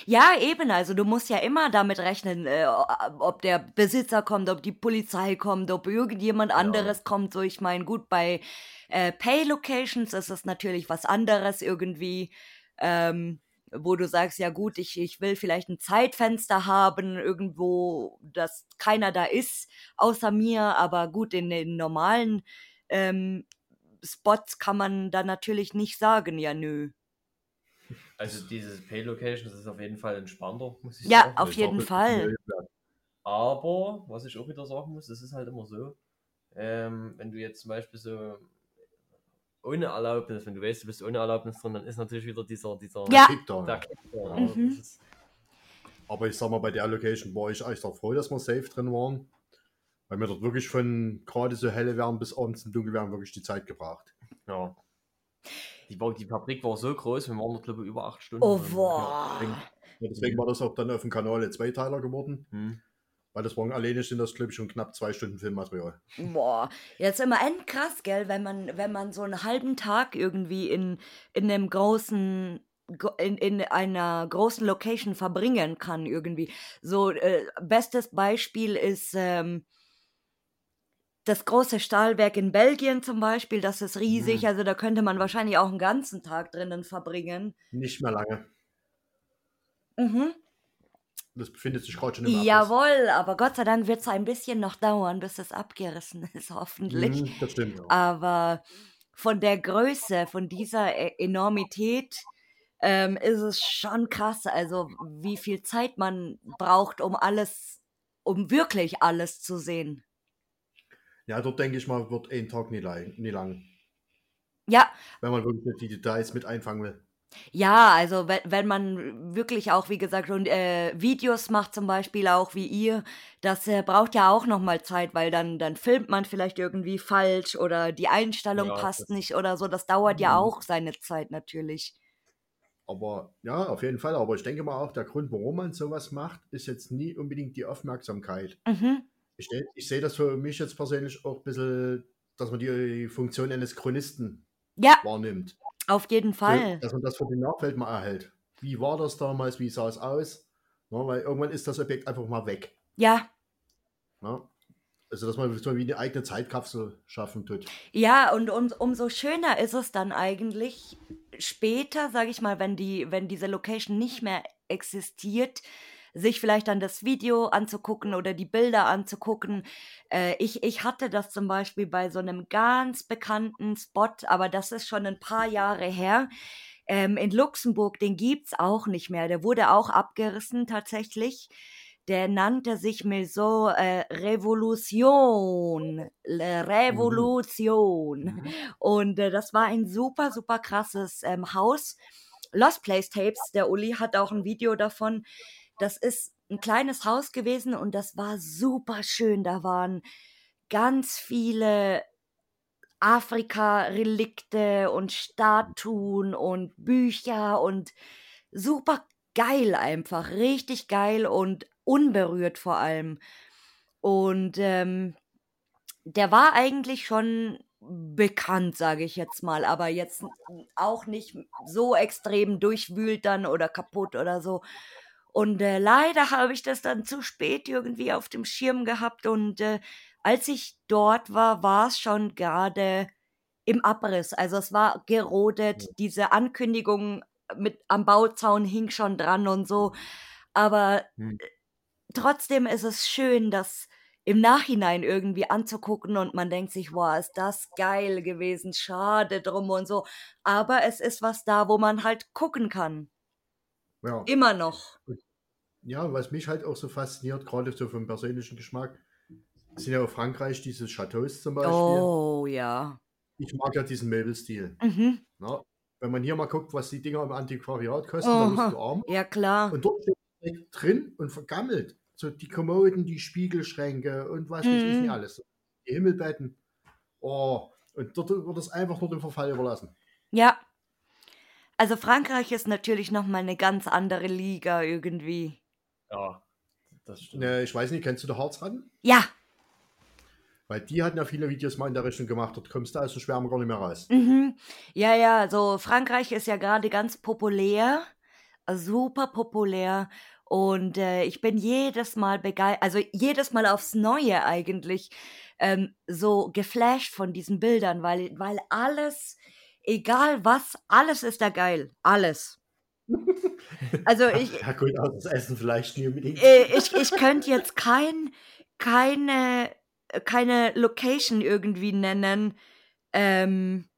Ja, eben, also du musst ja immer damit rechnen, äh, ob der Besitzer kommt, ob die Polizei kommt, ob irgendjemand anderes kommt. So, ich meine, gut, bei äh, Pay-Locations ist es natürlich was anderes irgendwie, ähm, wo du sagst, ja gut, ich, ich will vielleicht ein Zeitfenster haben, irgendwo, dass keiner da ist, außer mir, aber gut, in den normalen ähm, Spots kann man da natürlich nicht sagen, ja nö. Also dieses Pay Locations ist auf jeden Fall entspannter, muss ich Ja, sagen. auf Ich jeden Fall. Aber, was ich auch wieder sagen muss, es ist halt immer so, ähm, wenn du jetzt zum Beispiel so ohne Erlaubnis, wenn du weißt, du bist ohne Erlaubnis drin, dann ist natürlich wieder dieser, dieser Ja. Kick da. der Kick da, Mhm. das Aber ich sag mal, bei der Location war ich echt auch froh, dass wir safe drin waren. Weil wir dort wirklich von gerade so helle werden bis abends im Dunkel werden wirklich die Zeit gebraucht. ja. Die, war, die Fabrik war so groß, wir waren dort glaube ich über acht Stunden. Oh, boah. Ja, deswegen war das auch dann auf dem Kanal ein Zweiteiler geworden. Hm. Weil das waren alleine sind das, glaube ich, schon knapp zwei Stunden Filmmaterial. Boah, jetzt immer endkrass, gell, wenn man, wenn man so einen halben Tag irgendwie in, in einem großen, gro- in, in einer großen Location verbringen kann, irgendwie. So, äh, bestes Beispiel ist ähm, das große Stahlwerk in Belgien zum Beispiel, das ist riesig, Mhm. also da könnte man wahrscheinlich auch einen ganzen Tag drinnen verbringen. Nicht mehr lange. Mhm. Das befindet sich gerade schon im Abriss. Jawohl, aber Gott sei Dank wird es ein bisschen noch dauern, bis es abgerissen ist, hoffentlich. Mhm, das stimmt. Ja. Aber von der Größe, von dieser E- Enormität ähm, ist es schon krass, also wie viel Zeit man braucht, um alles, um wirklich alles zu sehen. Ja, dort denke ich mal, wird ein Tag nie, lang, nie lang. Ja, Wenn man wirklich die Details mit einfangen will. ja, also wenn, wenn man wirklich auch, wie gesagt, schon äh, Videos macht, zum Beispiel auch wie ihr, das äh, braucht ja auch nochmal Zeit, weil dann, dann filmt man vielleicht irgendwie falsch oder die Einstellung Ja, passt nicht oder so. Das dauert ja Mhm. auch seine Zeit natürlich. Aber ja, auf jeden Fall. Aber ich denke mal auch, der Grund, warum man sowas macht, ist jetzt nie unbedingt die Aufmerksamkeit. Mhm. Ich, ich sehe das für mich jetzt persönlich auch ein bisschen, dass man die Funktion eines Chronisten Ja, wahrnimmt. auf jeden Fall. dass man das für den Nachwelt mal erhält. Wie war das damals? Wie sah es aus? Na, weil irgendwann ist das Objekt einfach mal weg. Ja, Na? Also, dass man so wie eine eigene Zeitkapsel schaffen tut. Ja, und um, umso schöner ist es dann eigentlich später, sage ich mal, wenn die, wenn diese Location nicht mehr existiert, sich vielleicht dann das Video anzugucken oder die Bilder anzugucken. Äh, ich, ich hatte das zum Beispiel bei so einem ganz bekannten Spot, aber das ist schon ein paar Jahre her. Ähm, in Luxemburg, den gibt's auch nicht mehr. Der wurde auch abgerissen tatsächlich. Der nannte sich Maison äh, Revolution. Le Revolution. Mhm. Und äh, das war ein super, super krasses ähm, Haus. Lost Place Tapes, der Uli hat auch ein Video davon. Das ist ein kleines Haus gewesen und das war super schön. Da waren ganz viele Afrika-Relikte und Statuen und Bücher und super geil einfach. Richtig geil und unberührt vor allem. Und ähm, der war eigentlich schon bekannt, sage ich jetzt mal, aber jetzt auch nicht so extrem durchwühlt dann oder kaputt oder so. Und äh, leider habe ich das dann zu spät irgendwie auf dem Schirm gehabt und äh, als ich dort war, war es schon gerade im Abriss. Also es war gerodet, diese Ankündigung mit am Bauzaun hing schon dran und so. Aber Hm. trotzdem ist es schön, das im Nachhinein irgendwie anzugucken und man denkt sich, wow, ist das geil gewesen, schade drum und so. Aber es ist was da, wo man halt gucken kann. Ja. Immer noch. ja, was mich halt auch so fasziniert, gerade so vom persönlichen Geschmack, sind ja auch Frankreich diese Chateaus zum Beispiel. Oh, ja. Ich mag ja diesen Möbelstil. Mhm. Na, wenn man hier mal guckt, was die Dinger im Antiquariat kosten, Aha. dann bist du arm. Ja, klar. Und dort steht direkt drin und vergammelt. So die Kommoden, die Spiegelschränke und was weiß ich Mhm. nicht alles. Die Himmelbetten. Oh, und dort wird es einfach nur dem Verfall überlassen. Ja. Also Frankreich ist natürlich noch mal eine ganz andere Liga irgendwie. Ja, das stimmt. Ne, ich weiß nicht, kennst du die Harzratten? Ja. Weil die hatten ja viele Videos mal in der Richtung gemacht. Dort kommst du aus dem Schwärmen gar nicht mehr raus. Mhm. Ja, ja, so Frankreich ist ja gerade ganz populär, super populär. Und äh, ich bin jedes Mal begeistert, also jedes Mal aufs Neue eigentlich, ähm, so geflasht von diesen Bildern, weil, weil alles, egal was, alles ist da geil. Alles. Also ich, Ja gut, aber das Essen vielleicht nie unbedingt. äh, ich, ich könnte jetzt kein, keine, keine Location irgendwie nennen, ähm,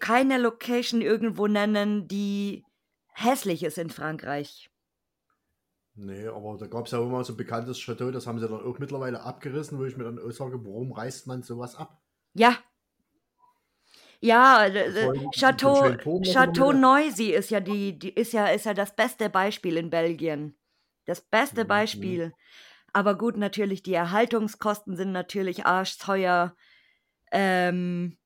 keine Location irgendwo nennen, die hässlich ist in Frankreich. Nee, aber da gab es ja auch mal so ein bekanntes Chateau, das haben sie dann auch mittlerweile abgerissen, wo ich mir dann auch sage, warum reißt man sowas ab? Ja. Ja, mit so Chateau, Chateau. Noisy ist ja die, die ist ja, ist ja das beste Beispiel in Belgien. Das beste Mhm, Beispiel. Aber gut, natürlich, die Erhaltungskosten sind natürlich arschteuer. Ähm,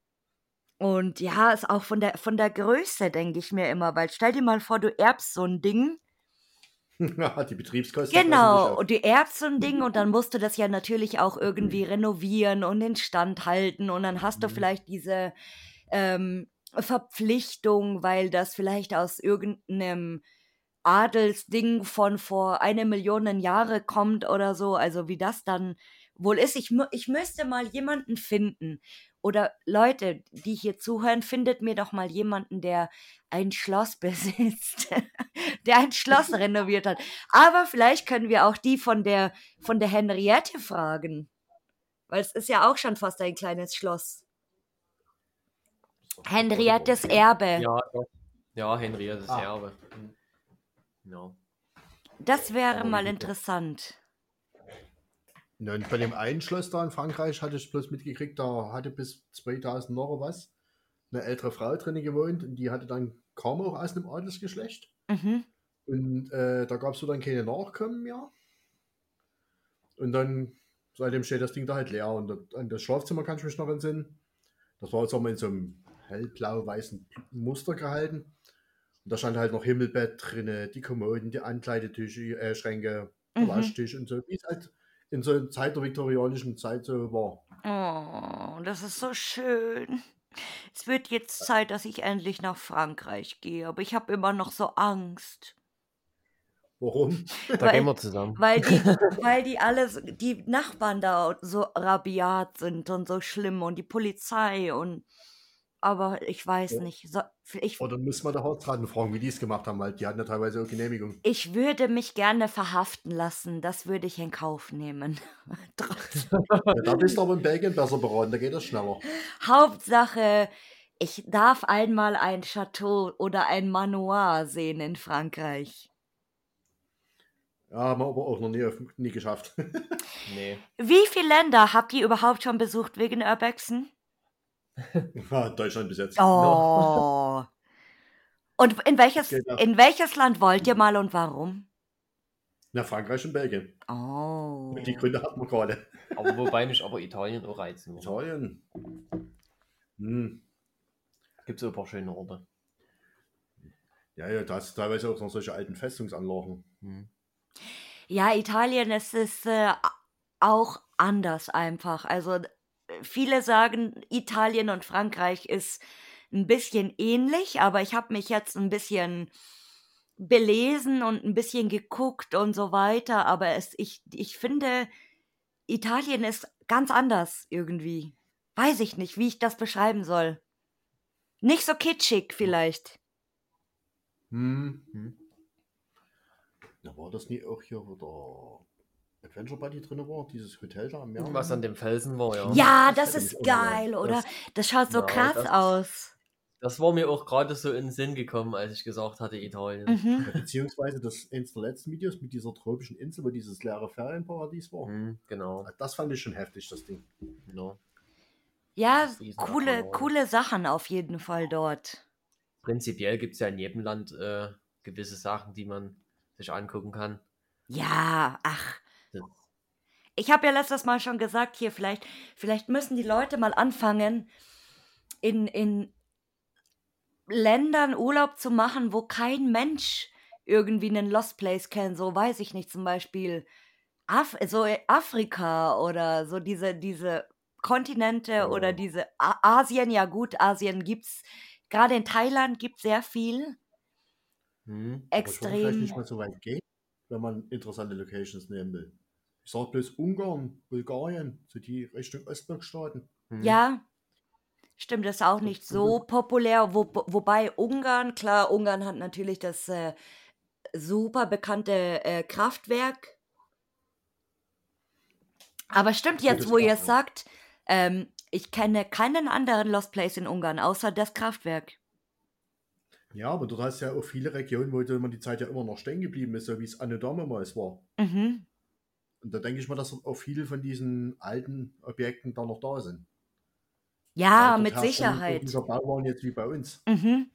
und ja, ist auch von der, von der Größe, denke ich mir immer, weil stell dir mal vor, du erbst so ein Ding die Betriebskosten. Genau, und die Ärzte und Ding, und dann musst du das ja natürlich auch irgendwie renovieren und in Stand halten und dann hast du Mhm. vielleicht diese ähm, Verpflichtung, weil das vielleicht aus irgendeinem Adelsding von vor eine Million Jahre kommt oder so, also wie das dann wohl ist. Ich, ich müsste mal jemanden finden. Oder Leute, die hier zuhören, findet mir doch mal jemanden, der ein Schloss besitzt, der ein Schloss renoviert hat. Aber vielleicht können wir auch die von der, von der Henriette fragen. Weil es ist ja auch schon fast ein kleines Schloss. Henriettes Erbe. Ja, ja Henriettes Ah. Erbe. Hm. Ja. Das wäre mal interessant. Ja, und bei dem einen Schloss da in Frankreich hatte ich bloß mitgekriegt, da hatte bis 2000 noch was eine ältere Frau drin gewohnt und die hatte dann, kam auch aus einem Adelsgeschlecht. Mhm. Und äh, da gab es so dann keine Nachkommen mehr. Und dann, seitdem steht das Ding da halt leer. Und an das Schlafzimmer kann ich mich noch entsinnen. Das war jetzt auch mal in so einem hellblau-weißen Muster gehalten. Und da stand halt noch Himmelbett drin, die Kommoden, die Ankleidetische, äh, Schränke, Mhm. Waschtisch und so, wie es halt in so einer Zeit der viktorianischen Zeit so war. Oh, das ist so schön. Es wird jetzt Zeit, dass ich endlich nach Frankreich gehe, aber ich habe immer noch so Angst. Warum? Da Weil- gehen wir zusammen. Weil die, weil die alle, so- die Nachbarn da so rabiat sind und so schlimm und die Polizei und. Aber ich weiß Ja. nicht. So, ich, Oder müssen wir der Hausraten fragen, wie die es gemacht haben, weil die hatten ja teilweise auch Genehmigung. ich würde mich gerne verhaften lassen. Das würde ich in Kauf nehmen. Ja, da bist du aber in Belgien besser beraten, da geht das schneller. Hauptsache, ich darf einmal ein Chateau oder ein Manoir sehen in Frankreich. Ja, haben wir aber auch noch nie, nie geschafft. Nee. Wie viele Länder habt ihr überhaupt schon besucht wegen Urbexen? Deutschland bis jetzt. Oh. Und in welches, Geht auch. in welches Land wollt ihr mal und warum? Na, Frankreich und Belgien. Oh. Und die Gründe hatten wir gerade. Aber wobei mich aber Italien auch reizen würde. Italien. Hm. Gibt es ein paar schöne Orte. Ja, ja, da hast du teilweise auch noch solche alten Festungsanlagen. Hm. Ja, Italien es ist äh, auch anders einfach. Also viele sagen, Italien und Frankreich ist ein bisschen ähnlich, aber ich habe mich jetzt ein bisschen belesen und ein bisschen geguckt und so weiter. Aber es, ich, ich finde, Italien ist ganz anders irgendwie. Weiß ich nicht, wie ich das beschreiben soll. Nicht so kitschig vielleicht. Hm. Hm. Na, war das nie auch hier, wo der Adventure Buddy drin war? Dieses Hotel da am Meer? Was an dem Felsen war, ja. Ja, das das ist geil, oder? das- Das schaut so Ja, krass das- aus. Das war mir auch gerade so in den Sinn gekommen, als ich gesagt hatte Italien. Mhm. Ja, beziehungsweise das eins der letzten Videos mit dieser tropischen Insel, wo dieses leere Ferienparadies war. Hm, genau. Das fand ich schon heftig, das Ding. genau. Ja, coole, coole Sachen auf jeden Fall dort. Prinzipiell gibt es ja in jedem Land äh, gewisse Sachen, die man sich angucken kann. Ja, ach. Ich habe ja letztes Mal schon gesagt, hier, vielleicht, vielleicht müssen die Leute mal anfangen, in, in Ländern Urlaub zu machen, wo kein Mensch irgendwie einen Lost Place kennt. So weiß ich nicht, zum Beispiel Af so Afrika oder so diese, diese Kontinente oder Oh. diese A Asien, ja gut, Asien gibt's. Gerade in Thailand gibt sehr viel. hm, wollte vielleicht Extrem. nicht mal so weit gehen, wenn man interessante Locations nehmen will. Ich sag bloß Ungarn, Bulgarien, so die Richtung Ostblockstaaten. hm. Ja, stimmt, das ist auch nicht so populär. Wo, wobei Ungarn, klar, Ungarn hat natürlich das äh, super bekannte äh, Kraftwerk. Aber stimmt jetzt, wo ihr es sagt, ähm, ich kenne keinen anderen Lost Place in Ungarn, außer das Kraftwerk. Ja, aber dort hast du ja auch viele Regionen, wo man die Zeit ja immer noch stehen geblieben ist, so wie es Anno damals war. Mhm. Und da denke ich mal, dass auch viele von diesen alten Objekten da noch da sind. Ja, mit Sicherheit. Dieser Bauwahn jetzt wie bei uns. Mhm.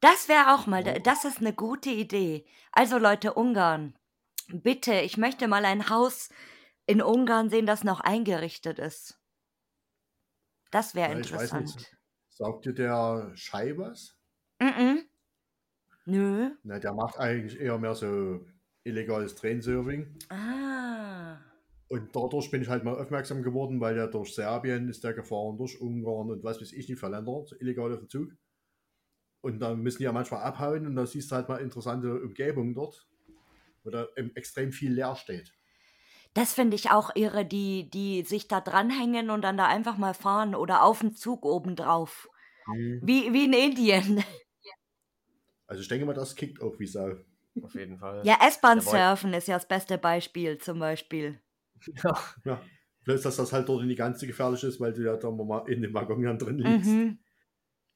Das wäre auch mal, das ist eine gute Idee. Also Leute, Ungarn, bitte, ich möchte mal ein Haus in Ungarn sehen, das noch eingerichtet ist. Das wäre Ja, ich weiß interessant. nicht. Sagt dir der Schei was? Mhm. Nö. Na, der macht eigentlich eher mehr so illegales Trainsurfing. Ah. Und dadurch bin ich halt mal aufmerksam geworden, weil der durch Serbien ist der gefahren, durch Ungarn und was weiß ich nicht für Länder, illegal auf dem Zug. Und dann müssen die ja manchmal abhauen und da siehst du halt mal interessante Umgebungen dort, wo da extrem viel leer steht. Das finde ich auch irre, die, die sich da dranhängen und dann da einfach mal fahren oder auf den Zug obendrauf. Wie, wie in Indien. Also ich denke mal, das kickt auch wie Sau. Auf jeden Fall. Ja, S-Bahn Jawohl. surfen ist ja das beste Beispiel zum Beispiel. Ja. Bloß, dass das halt dort nicht ganz so gefährlich ist, weil du ja da mal in dem Waggon ja drin liegst. Mhm.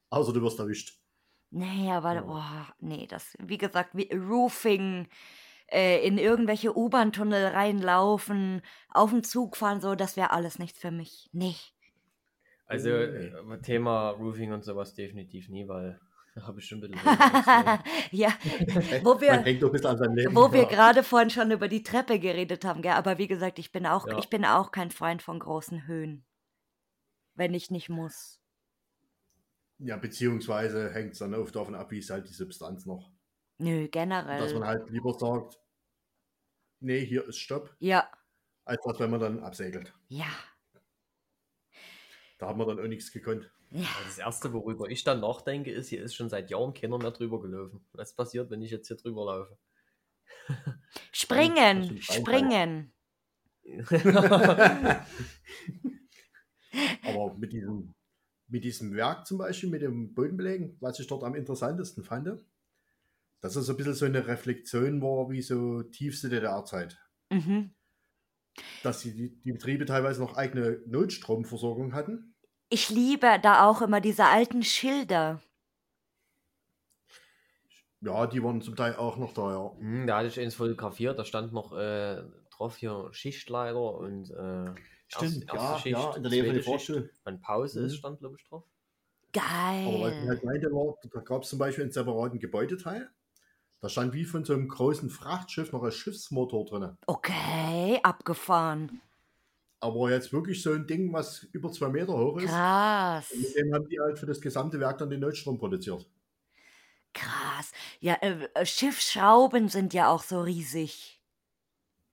Außer du wirst erwischt. Nee, aber, Ja. boah, nee, das, wie gesagt, wie Roofing, äh, in irgendwelche U-Bahn-Tunnel reinlaufen, auf den Zug fahren, so, das wäre alles nichts für mich. Nee. Also Nee. äh, Thema Roofing und sowas definitiv nie, weil habe ich schon ein bisschen. Ja, wo Man wir, hängt doch ein bisschen an seinem Leben. wo wir gerade vorhin schon über die Treppe geredet haben, gell? Aber wie gesagt, ich bin auch, Ja. ich bin auch kein Freund von großen Höhen. Wenn ich nicht muss. Ja, beziehungsweise hängt es dann oft davon ab, wie ist halt die Substanz noch. Nö, Dass man generell. halt lieber sagt, nee, hier ist Stopp, Ja, als dass wenn man dann absegelt. ja, Da haben wir dann auch nichts gekonnt. Ja. Ja, Das erste, worüber ich dann nachdenke, ist, hier ist schon seit Jahren keiner mehr drüber gelaufen. Was passiert, wenn ich jetzt hier drüber laufe? Springen, springen. Aber mit diesem, mit diesem Werk zum Beispiel, mit dem Bodenbelegen, was ich dort am interessantesten fand, dass es so ein bisschen so eine Reflexion war, wie so tiefste DDR-Zeit. Mhm. Dass die, die Betriebe teilweise noch eigene Notstromversorgung hatten. Ich liebe da auch immer diese alten Schilder. Ja, die waren zum Teil auch noch da, ja. Hm, da hatte ich eins fotografiert, da stand noch äh, drauf hier Schichtleiter und äh, Stimmt, erste ja, Schicht, ja, in der Nähe von zweite der Schicht, Vorschule. Wann Pause Mhm. ist, stand glaube ich drauf. Aber was ich Geil. halt meinte, war, da gab es zum Beispiel einen separaten Gebäudeteil. Da stand wie von so einem großen Frachtschiff noch ein Schiffsmotor drin. Okay, abgefahren. Aber jetzt wirklich so ein Ding, was über zwei Meter hoch ist. Krass. Mit dem haben die halt für das gesamte Werk dann den Notstrom produziert. Krass. Ja, äh, äh, Schiffsschrauben sind ja auch so riesig.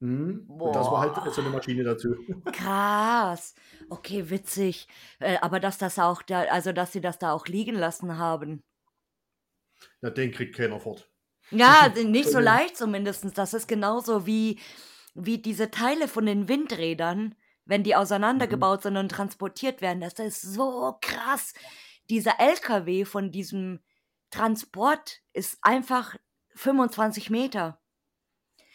Mhm. Und das war halt so eine Maschine dazu. Krass. Okay, witzig. Äh, aber dass das auch da, also dass sie das da auch liegen lassen haben. Na, den kriegt keiner fort. Ja, nicht so Mhm. leicht zumindest. Das ist genauso wie, wie diese Teile von den Windrädern, wenn die auseinandergebaut sind und transportiert werden. Das ist so krass. Dieser LKW von diesem Transport ist einfach 25 Meter.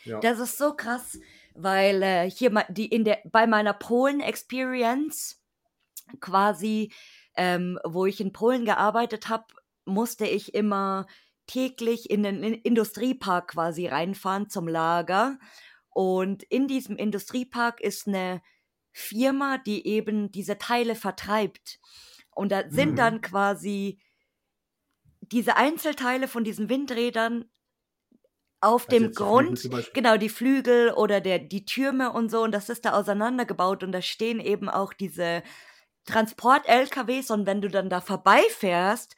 Ja. Das ist so krass, weil äh, hier die in der bei meiner Polen Experience quasi, ähm, wo ich in Polen gearbeitet habe, musste ich immer täglich in den In- Industriepark quasi reinfahren zum Lager. Und in diesem Industriepark ist eine Firma, die eben diese Teile vertreibt. Und da sind Mhm. dann quasi diese Einzelteile von diesen Windrädern auf Also dem Grund, genau, die Flügel oder der, die Türme und so, und das ist da auseinandergebaut und da stehen eben auch diese Transport-LKWs und wenn du dann da vorbeifährst,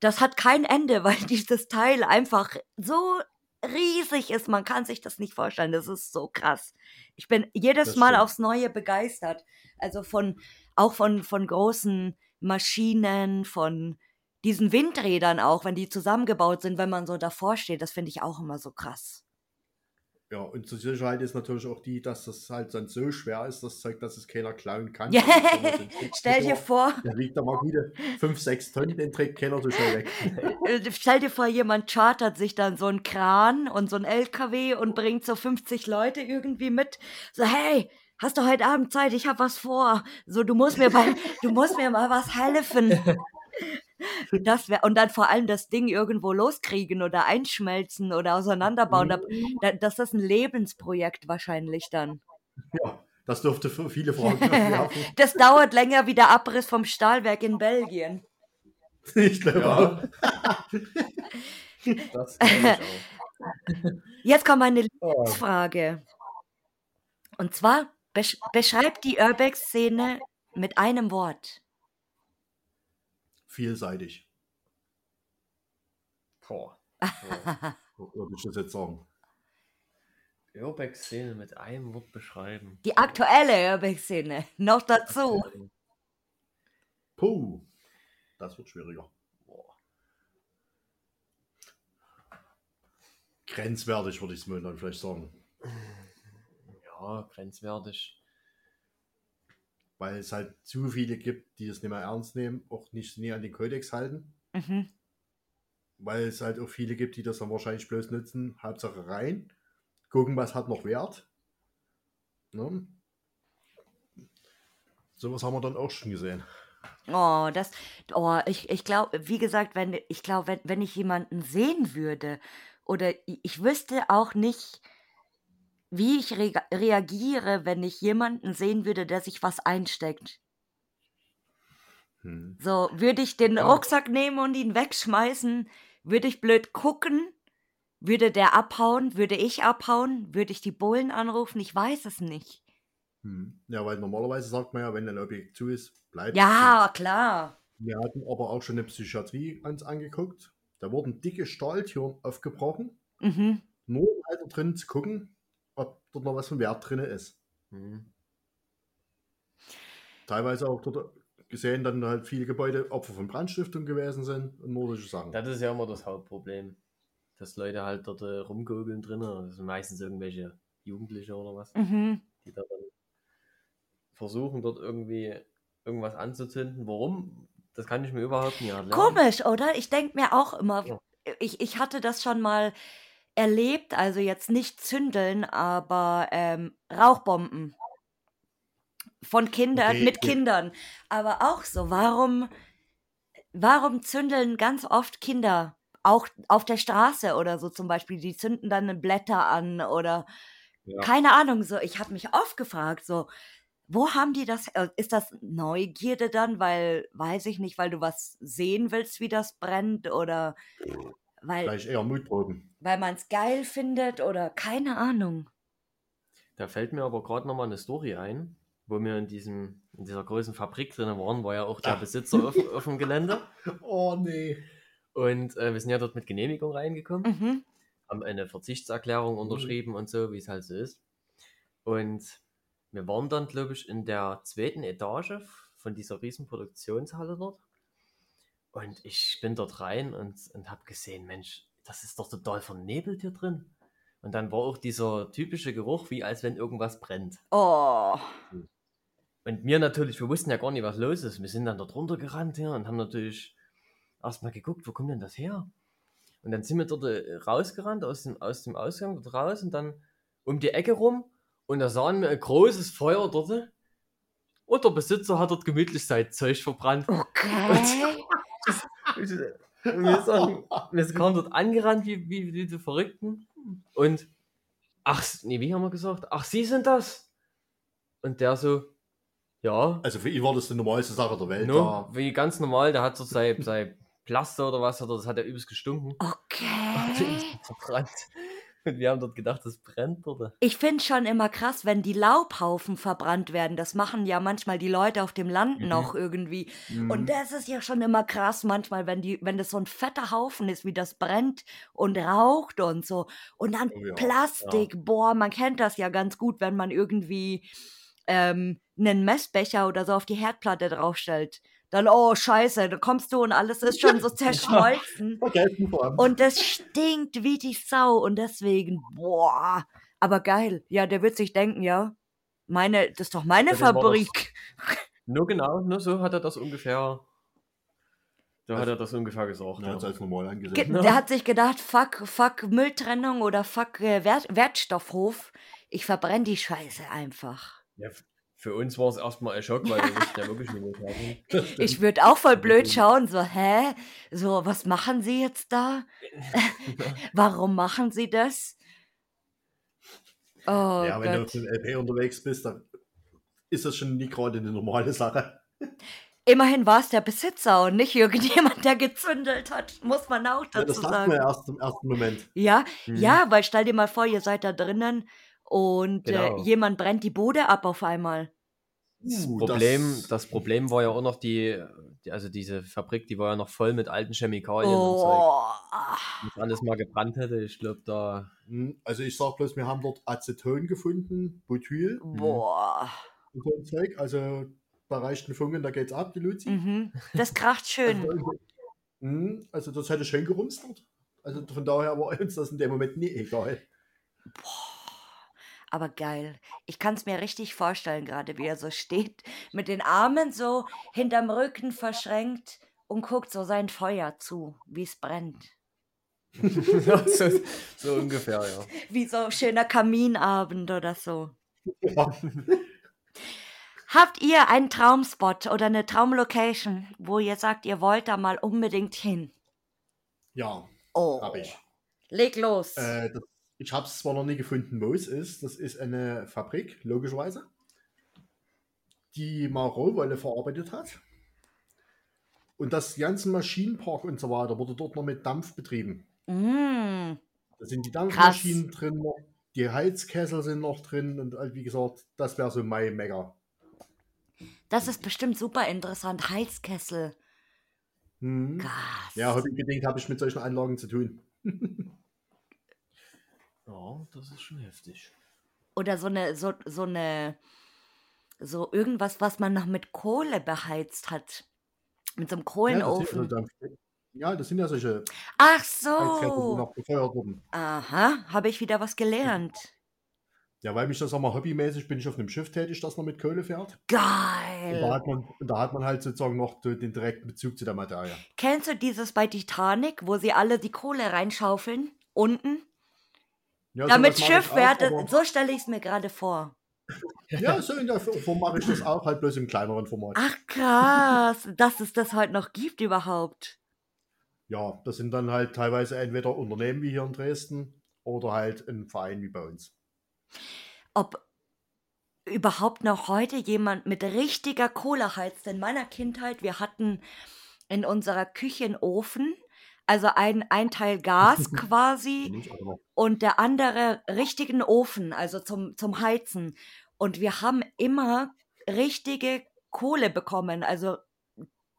das hat kein Ende, weil dieses Teil einfach so riesig ist, man kann sich das nicht vorstellen, das ist so krass. Ich bin jedes Das Mal stimmt. aufs Neue begeistert, also von, auch von, von großen Maschinen, von diesen Windrädern auch, wenn die zusammengebaut sind, wenn man so davor steht, das finde ich auch immer so krass. Ja, und zur Sicherheit ist natürlich auch die, dass das halt dann so schwer ist, das Zeug, dass es keiner klauen kann. Schritt stell dir vor, Der wiegt da mal gute 5, 6 Tonnen, den trägt keiner so schnell weg. äh, stell dir vor, jemand chartert sich dann so einen Kran und so einen LKW und bringt so 50 Leute irgendwie mit. So, hey, hast du heute Abend Zeit? Ich hab was vor. So, du musst mir bei, du musst mir mal was helfen. Das wär, und dann vor allem das Ding irgendwo loskriegen oder einschmelzen oder auseinanderbauen. Da, da, das ist ein Lebensprojekt wahrscheinlich dann. Ja, das dürfte für viele Fragen aufwerfen. Das dauert länger wie der Abriss vom Stahlwerk in Belgien. Ich glaube auch. Ja. Das ich auch. Jetzt kommt meine Oh. Lieblingsfrage. Und zwar, besch beschreibt die Urbex-Szene mit einem Wort. Vielseitig. Boah. Würde ich das jetzt sagen. Urbex-Szene mit einem Wort beschreiben. Die aktuelle Urbex-Szene. Noch dazu. Puh, das wird schwieriger. Boah. Grenzwertig würde ich es mir dann vielleicht sagen. Ja, grenzwertig. Weil es halt zu viele gibt, die es nicht mehr ernst nehmen, auch nicht nie an den Kodex halten. Mhm. Weil es halt auch viele gibt, die das dann wahrscheinlich bloß nutzen, Hauptsache rein, gucken, was hat noch Wert. Ne? Sowas haben wir dann auch schon gesehen. Oh, das, oh, ich, ich glaube, wie gesagt, wenn, ich glaube, wenn, wenn ich jemanden sehen würde oder ich, ich wüsste auch nicht, wie ich re reagiere, wenn ich jemanden sehen würde, der sich was einsteckt. Hm. So, würde ich den Ja. Rucksack nehmen und ihn wegschmeißen? Würde ich blöd gucken? Würde der abhauen? Würde ich abhauen? Würde ich die Bullen anrufen? Ich weiß es nicht. Hm. Ja, weil normalerweise sagt man ja, wenn ein Objekt zu ist, bleibt Ja, klar. zu. Wir hatten aber auch schon eine Psychiatrie uns angeguckt. Da wurden dicke Stahltüren aufgebrochen, Mhm. nur um da drin zu gucken, ob dort noch was von Wert drin ist. Hm. Teilweise auch dort gesehen, dann halt viele Gebäude Opfer von Brandstiftung gewesen sind und nur solche Sachen. Das ist ja immer das Hauptproblem. Dass Leute halt dort äh, rumgurgeln drinnen. Das sind meistens irgendwelche Jugendliche oder was, Mhm. die da dann versuchen, dort irgendwie irgendwas anzuzünden. Warum? Das kann ich mir überhaupt nicht erklären. Komisch, oder? Ich denke mir auch immer, Ja. ich, ich hatte das schon mal erlebt, also jetzt nicht zündeln, aber ähm, Rauchbomben. Von Kindern, Okay, mit. Kindern. Aber auch so, warum, warum zündeln ganz oft Kinder? Auch auf der Straße oder so zum Beispiel, die zünden dann Blätter an oder Ja. keine Ahnung, so. Ich habe mich oft gefragt, so, wo haben die das? äh, Ist das Neugierde dann, weil, weiß ich nicht, weil du was sehen willst, wie das brennt oder weil, Vielleicht eher Mutproben. weil man es geil findet oder keine Ahnung. Da fällt mir aber gerade nochmal eine Story ein, wo wir in, diesem, in dieser großen Fabrik drin waren, war ja auch der Ach. Besitzer auf, auf dem Gelände. Oh nee. Und äh, wir sind ja dort mit Genehmigung reingekommen. Mhm. haben eine Verzichtserklärung unterschrieben und so, wie es halt so ist. Und wir waren dann, glaube ich, in der zweiten Etage von dieser riesen Produktionshalle dort. Und ich bin dort rein und, und habe gesehen, Mensch, das ist doch total vernebelt hier drin. Und dann war auch dieser typische Geruch, wie als wenn irgendwas brennt. Oh. Und mir natürlich, wir wussten ja gar nicht, was los ist. Wir sind dann dort runtergerannt hier und haben natürlich erstmal geguckt, wo kommt denn das her? Und dann sind wir dort äh, rausgerannt aus dem, aus dem Ausgang dort raus und dann um die Ecke rum und da sahen wir ein großes Feuer dort. Und der Besitzer hat dort gemütlich sein Zeug verbrannt. Okay. Und wir, sagen, wir kamen dort angerannt wie, wie, wie die Verrückten. Und, ach, nee, wie haben wir gesagt? Ach, Sie sind das? Und der so, ja, Also für ihn war das die normalste Sache der Welt. no, wie ganz normal, der hat so sein, sein Plaster oder was, hat er, das hat er übelst gestunken. Okay. verbrannt. Und wir haben dort gedacht, das brennt, oder? Ich finde schon immer krass, wenn die Laubhaufen verbrannt werden. Das machen ja manchmal die Leute auf dem Land Mhm. noch irgendwie. Mhm. Und das ist ja schon immer krass manchmal, wenn die, wenn das so ein fetter Haufen ist, wie das brennt und raucht und so. Und dann Oh ja, Plastik, boah, man kennt das ja ganz gut, wenn man irgendwie ähm, einen Messbecher oder so auf die Herdplatte draufstellt. Dann, oh scheiße, da kommst du und alles ist schon so zerschmolzen. Allem. Und das stinkt wie die Sau und deswegen, boah, aber geil. Ja, der wird sich denken, ja, meine, das ist doch meine das. Fabrik. Nur genau, nur so hat er das ungefähr. So hat Also- er das ungefähr gesagt. Er hat es Ja. als normal Ge angesehen. Der hat sich gedacht, fuck, fuck Mülltrennung oder fuck äh, Wert Wertstoffhof. Ich verbrenne die Scheiße einfach. Ja, für uns war es erstmal ein Schock, weil wir wussten ja wirklich nicht. Das stimmt. Ich würde auch voll blöd schauen, so, hä? So, was machen Sie jetzt da? Warum machen Sie das? Oh ja, wenn du auf Gott. dem LP unterwegs bist, dann ist das schon nie gerade eine normale Sache. Immerhin war es der Besitzer und nicht irgendjemand, der gezündelt hat, muss man auch Ja, das dazu sagt sagen. man erst im ersten Moment. Ja, Mhm. ja, weil stell dir mal vor, ihr seid da drinnen und Genau. äh, jemand brennt die Bude ab auf einmal. Das Uh, Problem, das- das, Problem war ja auch noch die, die, also diese Fabrik, die war ja noch voll mit alten Chemikalien und Zeug. Oh. Wenn das alles mal gebrannt hätte, ich glaube, da. Hm, Also ich sag bloß, wir haben dort Aceton gefunden, Butyl Boah. und so ein Zeug. Also da reicht ein Funken, da geht's ab, die Luzi. Mhm. Das kracht schön. Also, also das hätte schön gerumstert. Also von daher war uns das in dem Moment nie egal. Aber geil. Ich kann es mir richtig vorstellen, gerade wie er so steht, mit den Armen so hinterm Rücken verschränkt und guckt so sein Feuer zu, wie es brennt. so, so ungefähr, ja. Wie so ein schöner Kaminabend oder so. Ja. Habt ihr einen Traumspot oder eine Traumlocation, wo ihr sagt, ihr wollt da mal unbedingt hin? ja, Oh. habe ich. Leg los. Äh, das, ich habe es zwar noch nie gefunden, wo es ist. Das ist eine Fabrik, logischerweise, die mal Rohwolle verarbeitet hat. Und das ganze Maschinenpark und so weiter wurde dort noch mit Dampf betrieben. mm. Da sind die Dampfmaschinen drin, noch, die Heizkessel sind noch drin und wie gesagt, das wäre so mein Mega. Das ist bestimmt super interessant. Heizkessel. Hm. Gas. Ja, hobbybedingt habe ich mit solchen Anlagen zu tun. Ja, das ist schon heftig. Oder so eine, so, so eine, so irgendwas, was man noch mit Kohle beheizt hat. Mit so einem Ja, das, sind, Kohlenofen. ja, das sind ja solche Ach so. Aha, habe ich wieder was gelernt. Ja, weil mich das auch mal hobbymäßig bin ich auf einem Schiff tätig, das noch mit Kohle fährt. Und da Geil. hat man, da hat man halt sozusagen noch den direkten Bezug zu der Materie. Kennst du dieses bei Titanic, wo sie alle die Kohle reinschaufeln? Unten? Ja, Damit ich Schiff aber- so stelle ich es mir gerade vor. Ja, so in der Form mache ich das auch, halt bloß im kleineren Format. Ach krass, dass es das heute noch gibt überhaupt. Ja, das sind dann halt teilweise entweder Unternehmen wie hier in Dresden oder halt ein Verein wie bei uns. Ob überhaupt noch heute jemand mit richtiger Kohle heizt. In meiner Kindheit, wir hatten in unserer Küche einen Ofen, also ein, ein Teil Gas quasi und der andere richtigen Ofen, also zum, zum Heizen. Und wir haben immer richtige Kohle bekommen, also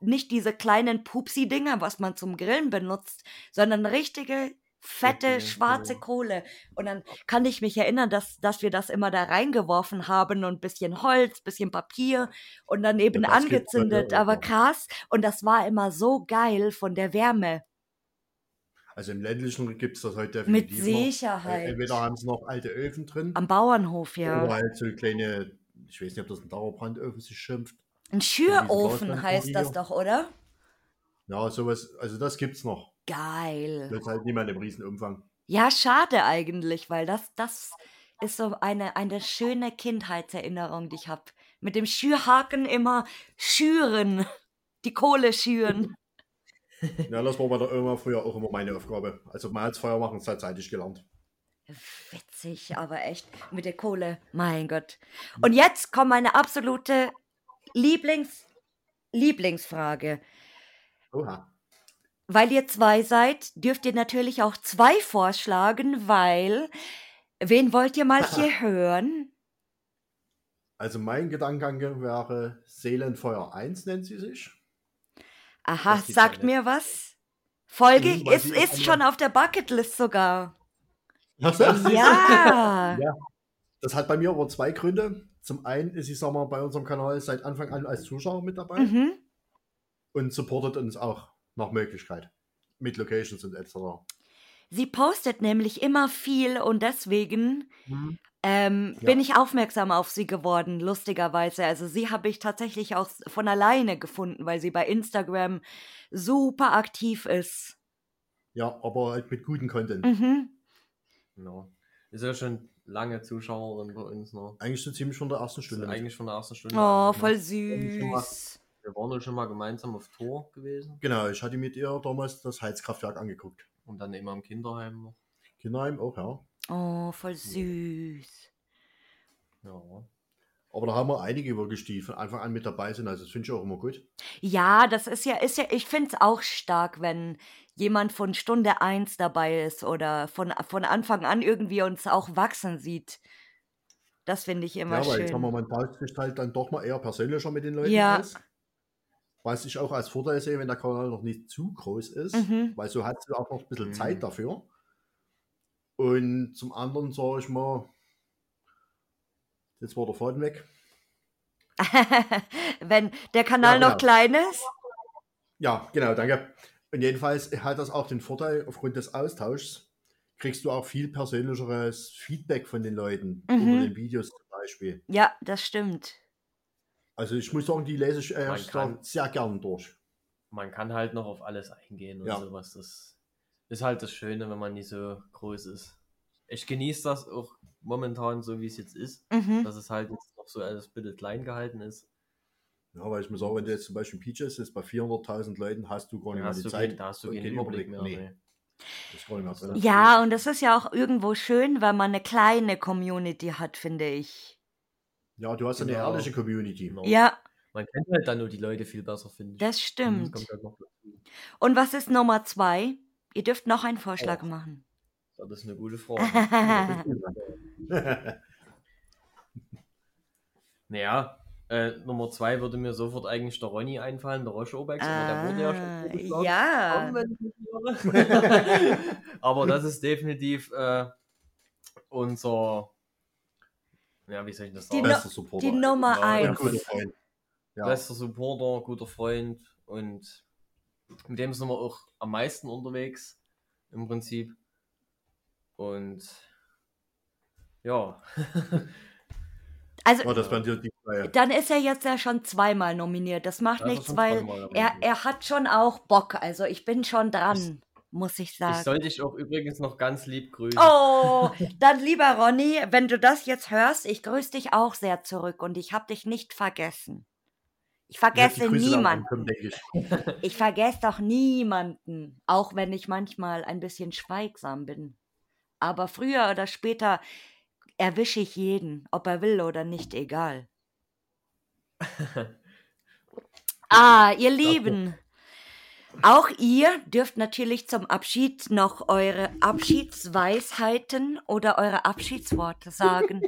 nicht diese kleinen Pupsi-Dinger, was man zum Grillen benutzt, sondern richtige fette schwarze. Kohle. Und dann kann ich mich erinnern, dass, dass wir das immer da reingeworfen haben und bisschen Holz, bisschen Papier und dann eben Ja, angezündet. Aber krass. Und das war immer so geil von der Wärme. Also im ländlichen gibt es das heute Mit definitiv noch. Sicherheit. Äh, Entweder haben sie noch alte Öfen drin Am Bauernhof, ja. oder halt so kleine, ich weiß nicht, ob das ein Dauerbrandofen sich schimpft. Ein Schürofen heißt das doch, oder? Ja, sowas, also das gibt's noch. Geil. Das halt niemand im Riesenumfang. Ja, schade eigentlich, weil das, das ist so eine, eine schöne Kindheitserinnerung, die ich habe. Mit dem Schürhaken immer schüren. Die Kohle schüren. Ja, das war bei der Oma früher auch immer meine Aufgabe. Also Malzfeuer machen, das hat zeitig gelernt. Witzig, aber echt mit der Kohle. Mein Gott. Und jetzt kommt meine absolute Lieblings Lieblingsfrage. Oha. Weil ihr zwei seid, dürft ihr natürlich auch zwei vorschlagen, weil wen wollt ihr mal hier hören? Also mein Gedankengang wäre Seelenfeuer 1 nennt sie sich. Aha, sagt ja mir was. Folge Mhm, ist, ist schon auf der Bucketlist sogar. Das, Ja. Ja. das hat bei mir aber zwei Gründe. Zum einen ist sie, sag mal, bei unserem Kanal seit Anfang an als Zuschauer mit dabei Mhm. und supportet uns auch nach Möglichkeit. Mit Locations und etc. Sie postet nämlich immer viel und deswegen Mhm. ähm, Ja. bin ich aufmerksam auf sie geworden, lustigerweise. Also sie habe ich tatsächlich auch von alleine gefunden, weil sie bei Instagram super aktiv ist. Ja, aber halt mit guten Content. Mhm. Genau. Ist ja schon lange Zuschauerin bei uns noch. Eigentlich so ziemlich von der ersten Stunde. Eigentlich von der ersten Stunde. Oh, voll schon süß. Wir waren ja schon mal gemeinsam auf Tour gewesen Genau, ich hatte mit ihr damals das Heizkraftwerk angeguckt. Und dann immer im Kinderheim noch. Kinderheim auch, ja. Oh, voll süß. Ja. Aber da haben wir einige wirklich, die von Anfang an mit dabei sind. Also das finde ich auch immer gut. Ja, das ist ja, ist ja, ich finde es auch stark, wenn jemand von Stunde eins dabei ist oder von, von Anfang an irgendwie uns auch wachsen sieht. Das finde ich immer Ja, weil schön. sagen wir, man tauscht sich halt dann doch mal eher persönlicher mit den Leuten Ja. aus. Was ich auch als Vorteil sehe, wenn der Kanal noch nicht zu groß ist, Mhm. weil so hat du auch noch ein bisschen Mhm. Zeit dafür. Und zum anderen sage ich mal, jetzt war der Faden weg. Wenn der Kanal Ja, noch genau. klein ist. Ja, genau, danke. Und jedenfalls hat das auch den Vorteil, aufgrund des Austauschs kriegst du auch viel persönlicheres Feedback von den Leuten Mhm. unter den Videos zum Beispiel. Ja, das stimmt. Also ich muss sagen, die lese ich Man erst kann- sehr gern durch. Man kann halt noch auf alles eingehen und Ja. sowas. Das ist halt das Schöne, wenn man nicht so groß ist. Ich genieße das auch momentan so, wie es jetzt ist. Mhm. Dass es halt jetzt noch so alles ein bisschen klein gehalten ist. Ja, weil ich mir sage, wenn du jetzt zum Beispiel Peaches ist, bei 400.000 Leuten hast du gar nicht mehr die Zeit. da hast du und keinen Überblick mehr. Nee, nee. mehr. Ja, und das ist ja auch irgendwo schön, weil man eine kleine Community hat, finde ich. Ja, du hast eine Genau. ehrliche Community. Genau. Ja, Man kennt halt dann nur die Leute viel besser, finde ich. das Das stimmt. kommt halt. Und was ist Nummer zwei? Ihr dürft noch einen Vorschlag Oh. machen. Das ist eine gute Frage. naja, äh, Nummer zwei würde mir sofort eigentlich der Ronny einfallen, der Roche Obex, aber der wurde ja schon Ah, ja. Aber das ist definitiv äh, unser, ja, wie soll ich das Die sagen? No- Bester Supporter. Die Nummer Ja, eins. guter Freund. Ja. bester Supporter, guter Freund und mit dem sind wir auch am meisten unterwegs im Prinzip. Und ja, Also, Ja, das waren die, die zwei. dann ist er jetzt ja schon zweimal nominiert. Das macht Das nichts, weil er, er hat schon auch Bock. Also ich bin schon dran, muss ich ich sagen. soll dich auch übrigens noch ganz lieb grüßen. Oh, dann lieber Ronny, wenn du das jetzt hörst, ich grüße dich auch sehr zurück und ich habe dich nicht vergessen. Ich vergesse dann niemanden. ich. Ich vergesse doch niemanden, auch wenn ich manchmal ein bisschen schweigsam bin. Aber früher oder später erwische ich jeden, ob er will oder nicht, egal. Ah, ihr Lieben. Auch ihr dürft natürlich zum Abschied noch eure Abschiedsweisheiten oder eure Abschiedsworte sagen.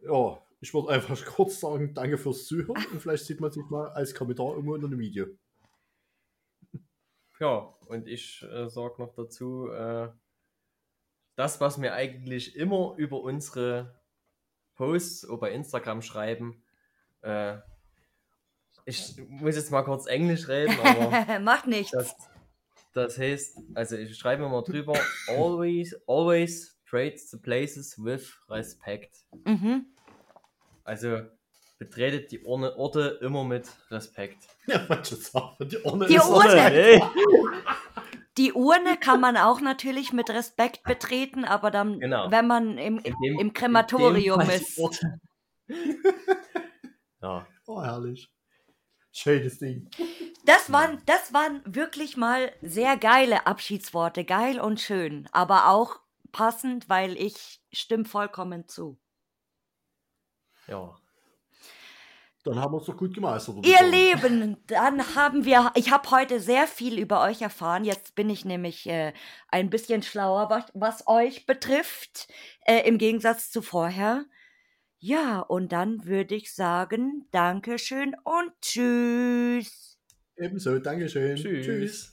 Ja, ich würde einfach kurz sagen, danke fürs Zuhören und vielleicht sieht man sich mal als Kommentar irgendwo unter dem Video. Ja, und ich äh, sage noch dazu, äh, das, was wir eigentlich immer über unsere Posts oder bei Instagram schreiben, äh, ich muss jetzt mal kurz Englisch reden, aber Macht nichts. das, das heißt, also ich schreibe immer drüber, always, always trade the places with respect. Mhm. Also betretet die Orne, Orte immer mit Respekt. Ja, manche Sachen, die Orne Die ist Urne. Hey. Die Urne kann man auch natürlich mit Respekt betreten, aber dann, Genau. wenn man im, dem- im Krematorium ist. ja. Oh, herrlich. Schönes Ding. Das waren, das waren wirklich mal sehr geile Abschiedsworte. Geil und schön. Aber auch passend, weil ich stimme vollkommen zu. Ja. Dann haben wir es doch gut gemeistert. Ihr. Lieben, dann haben wir, ich habe heute sehr viel über euch erfahren. Jetzt bin ich nämlich äh, ein bisschen schlauer, was, was euch betrifft, äh, im Gegensatz zu vorher. Ja, und dann würde ich sagen, Dankeschön und Tschüss. Ebenso, Dankeschön. Tschüss.